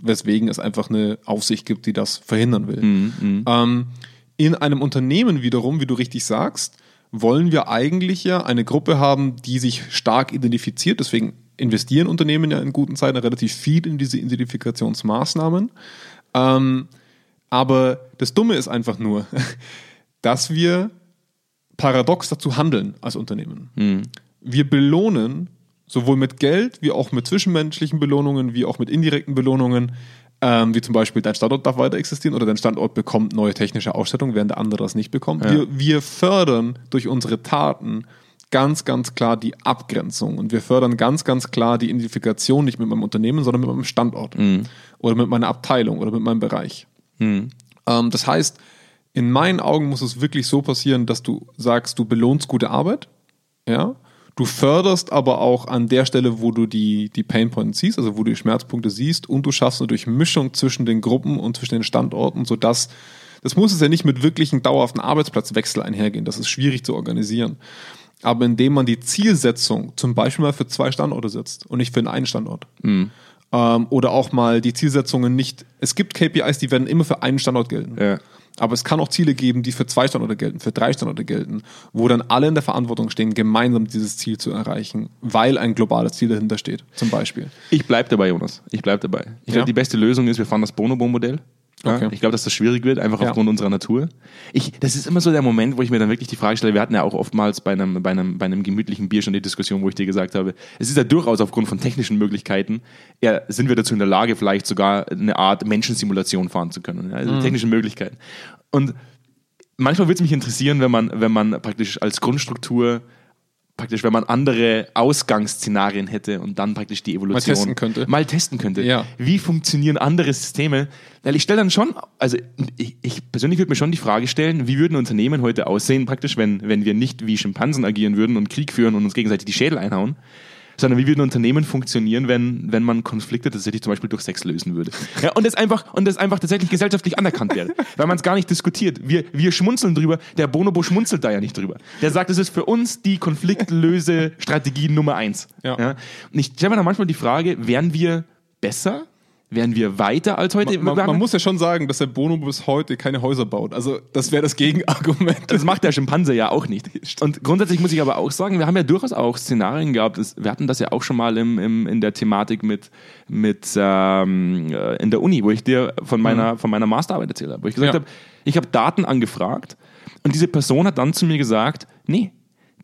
weswegen es einfach eine Aufsicht gibt, die das verhindern will. Ähm, in einem Unternehmen wiederum, wie du richtig sagst, wollen wir eigentlich ja eine Gruppe haben, die sich stark identifiziert. Deswegen investieren Unternehmen ja in guten Zeiten relativ viel in diese Identifikationsmaßnahmen. Ähm, aber das Dumme ist einfach nur, dass wir paradox dazu handeln als Unternehmen. Wir belohnen sowohl mit Geld wie auch mit zwischenmenschlichen Belohnungen, wie auch mit indirekten Belohnungen, ähm, wie zum Beispiel dein Standort darf weiter existieren oder dein Standort bekommt neue technische Ausstattung, während der andere das nicht bekommt. Wir, wir fördern durch unsere Taten ganz, ganz klar die Abgrenzung und wir fördern ganz, ganz klar die Identifikation nicht mit meinem Unternehmen, sondern mit meinem Standort oder mit meiner Abteilung oder mit meinem Bereich. Ähm, das heißt, in meinen Augen muss es wirklich so passieren, dass du sagst, du belohnst gute Arbeit, ja, du förderst aber auch an der Stelle, wo du die, die Painpoints siehst, also wo du die Schmerzpunkte siehst und du schaffst eine Durchmischung zwischen den Gruppen und zwischen den Standorten, sodass das muss es ja nicht mit wirklichen dauerhaften Arbeitsplatzwechsel einhergehen, das ist schwierig zu organisieren. Aber indem man die Zielsetzung zum Beispiel mal für zwei Standorte setzt und nicht für einen Standort. Ähm, oder auch mal die Zielsetzungen nicht, es gibt KPIs, die werden immer für einen Standort gelten. Ja. Aber es kann auch Ziele geben, die für zwei Standorte gelten, für drei Standorte gelten, wo dann alle in der Verantwortung stehen, gemeinsam dieses Ziel zu erreichen, weil ein globales Ziel dahinter steht, zum Beispiel. Ich bleibe dabei, Jonas. Ich bleibe dabei. Ich Ja. glaube, die beste Lösung ist, wir fahren das Bonobo-Modell. Okay. Ich glaube, dass das schwierig wird, einfach Ja. aufgrund unserer Natur. Ich, das ist immer so der Moment, wo ich mir dann wirklich die Frage stelle, wir hatten ja auch oftmals bei einem, bei einem, bei einem gemütlichen Bier schon die Diskussion, wo ich dir gesagt habe, es ist ja durchaus aufgrund von technischen Möglichkeiten, ja, sind wir dazu in der Lage, vielleicht sogar eine Art Menschensimulation fahren zu können. Ja, Also technische Möglichkeiten. Und manchmal würde es mich interessieren, wenn man, wenn man praktisch als Grundstruktur praktisch, wenn man andere Ausgangsszenarien hätte und dann praktisch die Evolution testen könnte. Mal testen könnte. Ja. Wie funktionieren andere Systeme? Weil ich stelle dann schon, also ich, ich persönlich würde mir schon die Frage stellen, wie würden Unternehmen heute aussehen, praktisch, wenn, wenn wir nicht wie Schimpansen agieren würden und Krieg führen und uns gegenseitig die Schädel einhauen, sondern wie würden Unternehmen funktionieren, wenn, wenn man Konflikte tatsächlich zum Beispiel durch Sex lösen würde. Ja, und das einfach, und das einfach tatsächlich gesellschaftlich anerkannt wäre, weil man es gar nicht diskutiert. Wir, wir schmunzeln drüber, der Bonobo schmunzelt da ja nicht drüber. Der sagt, es ist für uns die Konfliktlöse-Strategie Nummer eins. Ja. Und ich stelle mir dann manchmal die Frage, wären wir besser? Wären wir weiter als heute? Man, haben- man muss ja schon sagen, dass der Bono bis heute keine Häuser baut. Also das wäre das Gegenargument. Das macht der Schimpanse ja auch nicht. Und grundsätzlich muss ich aber auch sagen, wir haben ja durchaus auch Szenarien gehabt. Wir hatten das ja auch schon mal im, im, in der Thematik mit, mit ähm, äh, in der Uni, wo ich dir von meiner, von meiner Masterarbeit erzählt habe. Wo ich gesagt Ja. habe, ich habe Daten angefragt und diese Person hat dann zu mir gesagt, nee,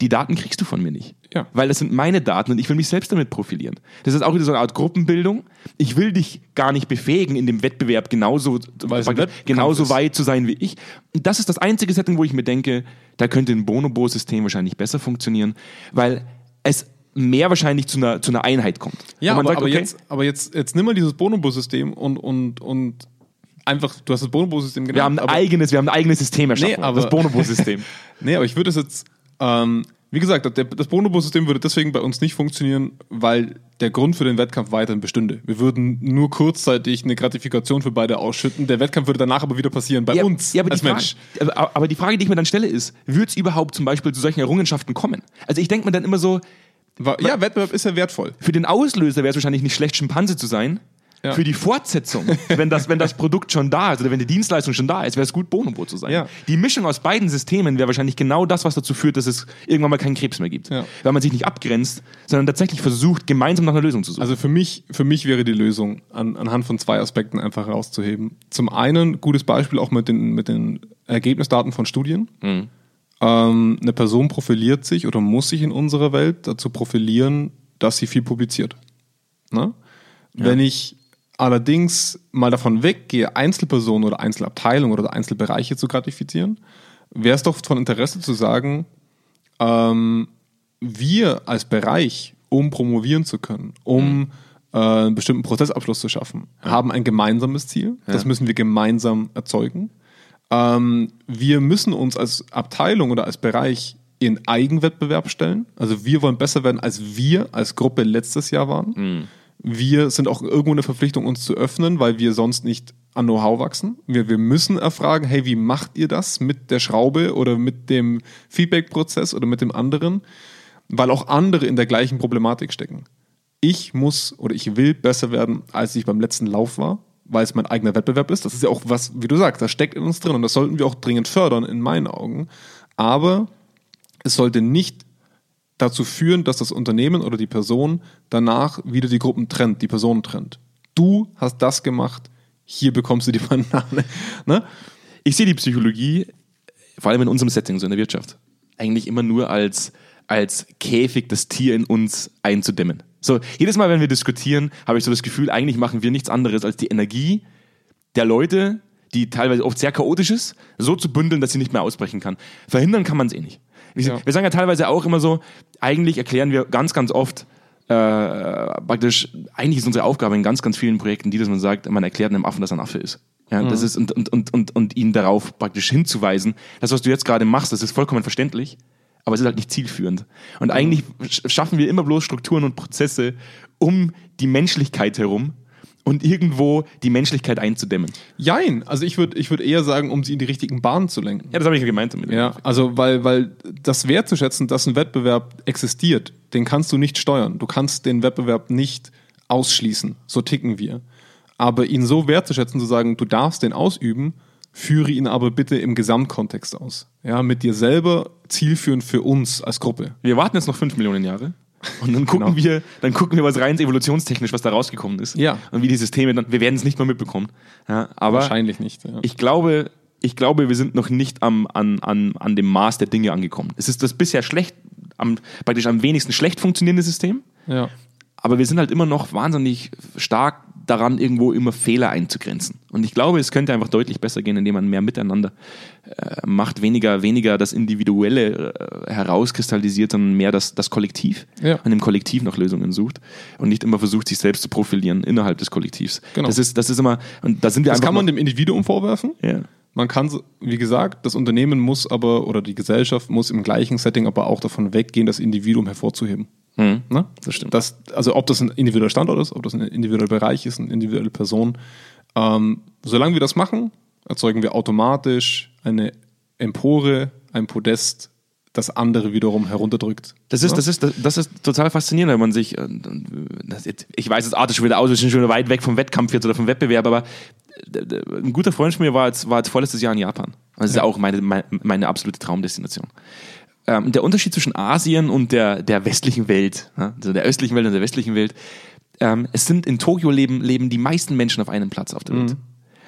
die Daten kriegst du von mir nicht. Ja. Weil das sind meine Daten und ich will mich selbst damit profilieren. Das ist auch wieder so eine Art Gruppenbildung. Ich will dich gar nicht befähigen, in dem Wettbewerb genauso, Wettkampf genauso weit zu sein wie ich. Und das ist das einzige Setting, wo ich mir denke, da könnte ein Bonobo-System wahrscheinlich besser funktionieren, weil es mehr wahrscheinlich zu einer, zu einer Einheit kommt. Ja, aber, sagt, aber, okay, jetzt, aber jetzt, jetzt nimm mal dieses Bonobo-System und, und, und einfach, du hast das Bonobo-System genannt. wir haben ein eigenes, wir haben ein eigenes System erschaffen. Nee, aber- das Bonobo-System. Nee, aber ich würde es jetzt, ähm, Wie gesagt, das Bonobo-System würde deswegen bei uns nicht funktionieren, weil der Grund für den Wettkampf weiterhin bestünde. Wir würden nur kurzzeitig eine Gratifikation für beide ausschütten. Der Wettkampf würde danach aber wieder passieren, bei ja, uns ja, aber als die Frage, Mensch. Aber, aber die Frage, die ich mir dann stelle, ist, wird es überhaupt zum Beispiel zu solchen Errungenschaften kommen? Also ich denke mir dann immer so, Ja, Wettbewerb ist ja wertvoll. für den Auslöser wäre es wahrscheinlich nicht schlecht, Schimpanse zu sein. Ja. Für die Fortsetzung, wenn das, wenn das Produkt schon da ist oder wenn die Dienstleistung schon da ist, wäre es gut, Bonobo zu sein. Ja. Die Mischung aus beiden Systemen wäre wahrscheinlich genau das, was dazu führt, dass es irgendwann mal keinen Krebs mehr gibt. Ja. Weil man sich nicht abgrenzt, sondern tatsächlich versucht, gemeinsam nach einer Lösung zu suchen. Also für mich, für mich wäre die Lösung an, anhand von zwei Aspekten einfach herauszuheben. Zum einen, gutes Beispiel auch mit den, mit den Ergebnisdaten von Studien. Ähm, eine Person profiliert sich oder muss sich in unserer Welt dazu profilieren, dass sie viel publiziert. Ne? Wenn ich allerdings mal davon weggehe, Einzelpersonen oder Einzelabteilungen oder Einzelbereiche zu gratifizieren, wäre es doch von Interesse zu sagen, ähm, wir als Bereich, um promovieren zu können, um äh, einen bestimmten Prozessabschluss zu schaffen, haben ein gemeinsames Ziel. Das müssen wir gemeinsam erzeugen. Ähm, wir müssen uns als Abteilung oder als Bereich in Eigenwettbewerb stellen. Also wir wollen besser werden, als wir als Gruppe letztes Jahr waren. Wir sind auch irgendwo in der Verpflichtung, uns zu öffnen, weil wir sonst nicht an Know-how wachsen. Wir, wir müssen erfragen, hey, wie macht ihr das mit der Schraube oder mit dem Feedback-Prozess oder mit dem anderen? Weil auch andere in der gleichen Problematik stecken. Ich muss oder ich will besser werden, als ich beim letzten Lauf war, weil es mein eigener Wettbewerb ist. Das ist ja auch was, wie du sagst, das steckt in uns drin und das sollten wir auch dringend fördern, in meinen Augen. Aber es sollte nicht dazu führen, dass das Unternehmen oder die Person danach wieder die Gruppen trennt, die Personen trennt. Du hast das gemacht, hier bekommst du die Banane. Ne? ich sehe die Psychologie, vor allem in unserem Setting, so in der Wirtschaft, eigentlich immer nur als, als Käfig, das Tier in uns einzudämmen. So, jedes Mal, wenn wir diskutieren, habe ich so das Gefühl, eigentlich machen wir nichts anderes, als die Energie der Leute, die teilweise oft sehr chaotisch ist, so zu bündeln, dass sie nicht mehr ausbrechen kann. Verhindern kann man es eh nicht. Wir, Ja. wir sagen ja teilweise auch immer so, eigentlich erklären wir ganz, ganz oft, äh, praktisch, eigentlich ist unsere Aufgabe in ganz, ganz vielen Projekten die, dass man sagt, man erklärt einem Affen, dass er ein Affe ist. Ja, das ist und, und, und, und, und ihn darauf praktisch hinzuweisen, das, was du jetzt gerade machst, das ist vollkommen verständlich, aber es ist halt nicht zielführend. Und eigentlich sch- schaffen wir immer bloß Strukturen und Prozesse um die Menschlichkeit herum und irgendwo die Menschlichkeit einzudämmen. Jein, also ich würde ich würd eher sagen, um sie in die richtigen Bahnen zu lenken. Ja, das habe ich ja gemeint damit. Ja, also weil, weil das wertzuschätzen, dass ein Wettbewerb existiert, den kannst du nicht steuern. Du kannst den Wettbewerb nicht ausschließen. So ticken wir. Aber ihn so wertzuschätzen, zu sagen, du darfst den ausüben, führe ihn aber bitte im Gesamtkontext aus. Ja, mit dir selber zielführend für uns als Gruppe. Wir warten jetzt noch fünf Millionen Jahre. Und dann gucken Genau. wir, dann gucken wir, was rein evolutionstechnisch, was da rausgekommen ist. Ja. Und wie die Systeme dann, wir werden es nicht mehr mitbekommen. Ja, aber Wahrscheinlich nicht. Ja. ich glaube, ich glaube, wir sind noch nicht am, an, an, an dem Maß der Dinge angekommen. Es ist das bisher schlecht, am, praktisch am wenigsten schlecht funktionierende System. ja. Aber wir sind halt immer noch wahnsinnig stark daran, irgendwo immer Fehler einzugrenzen. Und ich glaube, es könnte einfach deutlich besser gehen, indem man mehr miteinander äh, macht, weniger, weniger das Individuelle äh, herauskristallisiert, sondern mehr das, das Kollektiv Ja. und im Kollektiv nach Lösungen sucht und nicht immer versucht, sich selbst zu profilieren innerhalb des Kollektivs. Genau. Das ist, das ist immer, und da sind wir Das einfach. kann man noch- dem Individuum vorwerfen. ja. Man kann, wie gesagt, das Unternehmen muss aber, oder die Gesellschaft muss im gleichen Setting aber auch davon weggehen, das Individuum hervorzuheben. Mhm. Ne? Das stimmt. Das, also ob das ein individueller Standort ist, ob das ein individueller Bereich ist, eine individuelle Person. Ähm, solange wir das machen, erzeugen wir automatisch eine Empore, ein Podest, das andere wiederum herunterdrückt. Das ist, Ne? das, ist, das, das ist total faszinierend, wenn man sich, äh, jetzt, ich weiß, es artet schon wieder aus, wir sind schon wieder weit weg vom Wettkampf jetzt oder vom Wettbewerb, aber äh, ein guter Freund von mir war jetzt, war jetzt vorletztes Jahr in Japan. Das ist ja auch meine, meine, meine absolute Traumdestination. Ähm, der Unterschied zwischen Asien und der, der westlichen Welt, ja, also der östlichen Welt und der westlichen Welt, ähm, es sind in Tokio leben, leben die meisten Menschen auf einem Platz auf der Welt.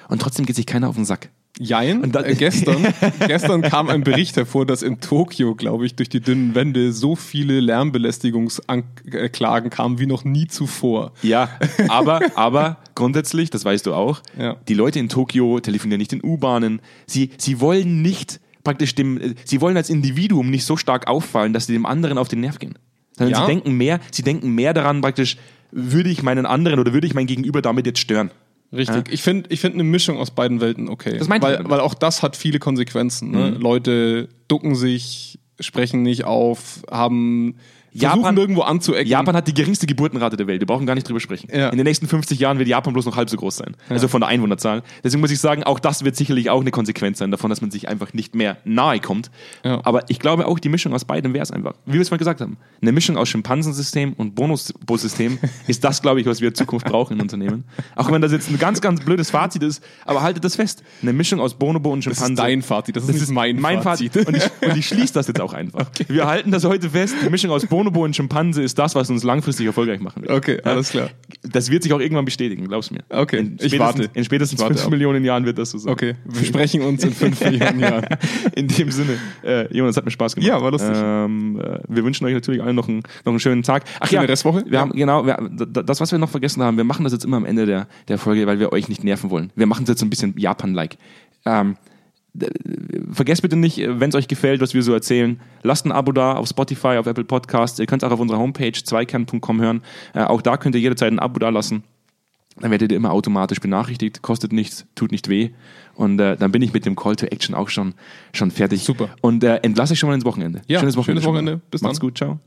Und trotzdem geht sich keiner auf den Sack. Jein. Und dann- äh, gestern, gestern kam ein Bericht hervor, dass in Tokio, glaube ich, durch die dünnen Wände so viele Lärmbelästigungsklagen kamen wie noch nie zuvor. Ja, aber, aber grundsätzlich, das weißt du auch, Ja. die Leute in Tokio telefonieren nicht in U-Bahnen. Sie, sie wollen nicht praktisch dem, sie wollen als Individuum nicht so stark auffallen, dass sie dem anderen auf den Nerv gehen. Sondern Ja. sie denken mehr, sie denken mehr daran praktisch, würde ich meinen anderen oder würde ich mein Gegenüber damit jetzt stören? Richtig. Ich finde ich find eine Mischung aus beiden Welten okay. Das meinte ich weil, weil auch das hat viele Konsequenzen. Ne? Leute ducken sich, sprechen nicht auf, haben Japan- irgendwo anzuecken. Japan hat die geringste Geburtenrate der Welt. Wir brauchen gar nicht drüber sprechen. Ja. In den nächsten 50 Jahren wird Japan bloß noch halb so groß sein. Also von der Einwohnerzahl. Deswegen muss ich sagen, auch das wird sicherlich auch eine Konsequenz sein davon, dass man sich einfach nicht mehr nahe kommt. Ja. Aber ich glaube auch, die Mischung aus beidem wäre es einfach. Wie wir es mal gesagt haben. Eine Mischung aus Schimpansensystem und Bonusbus-System ist das, glaube ich, was wir in Zukunft brauchen in Unternehmen. Auch wenn das jetzt ein ganz, ganz blödes Fazit ist, aber haltet das fest. Eine Mischung aus Bonobo und das Schimpanse. ist dein Fazit, das ist, Das ist mein, mein Fazit. Fazit. Und ich, und ich schließe das jetzt auch einfach. Wir halten das heute fest. Die Mischung aus Bonobo und Schimpanse ist das, was uns langfristig erfolgreich machen wird. Okay, alles klar. Das wird sich auch irgendwann bestätigen, glaub's mir. Okay, in ich warte. In spätestens warte fünf ab. Millionen Jahren wird das so sein. Okay, wir sprechen uns in fünf Millionen Jahren. In dem Sinne, äh, Jonas, hat mir Spaß gemacht. Ja, war lustig. Ähm, äh, wir wünschen euch natürlich allen noch einen, noch einen schönen Tag. Ach Schöne Restwoche. Wir haben, genau, wir, das, was wir noch vergessen haben, wir machen das jetzt immer am Ende der, der Folge, weil wir euch nicht nerven wollen. Wir machen es jetzt so ein bisschen Japan-like. Ähm, vergesst bitte nicht, wenn es euch gefällt, was wir so erzählen, lasst ein Abo da auf Spotify, auf Apple Podcasts. Ihr könnt es auch auf unserer Homepage zweikern.com hören. Äh, auch da könnt ihr jederzeit ein Abo da lassen. Dann werdet ihr immer automatisch benachrichtigt, kostet nichts, tut nicht weh. Und äh, dann bin ich mit dem Call to Action auch schon, schon fertig. Super. Und äh, entlasse ich schon mal ins Wochenende. Ja, schönes Wochenende. schönes Wochenende. Bis Macht's dann. gut, ciao.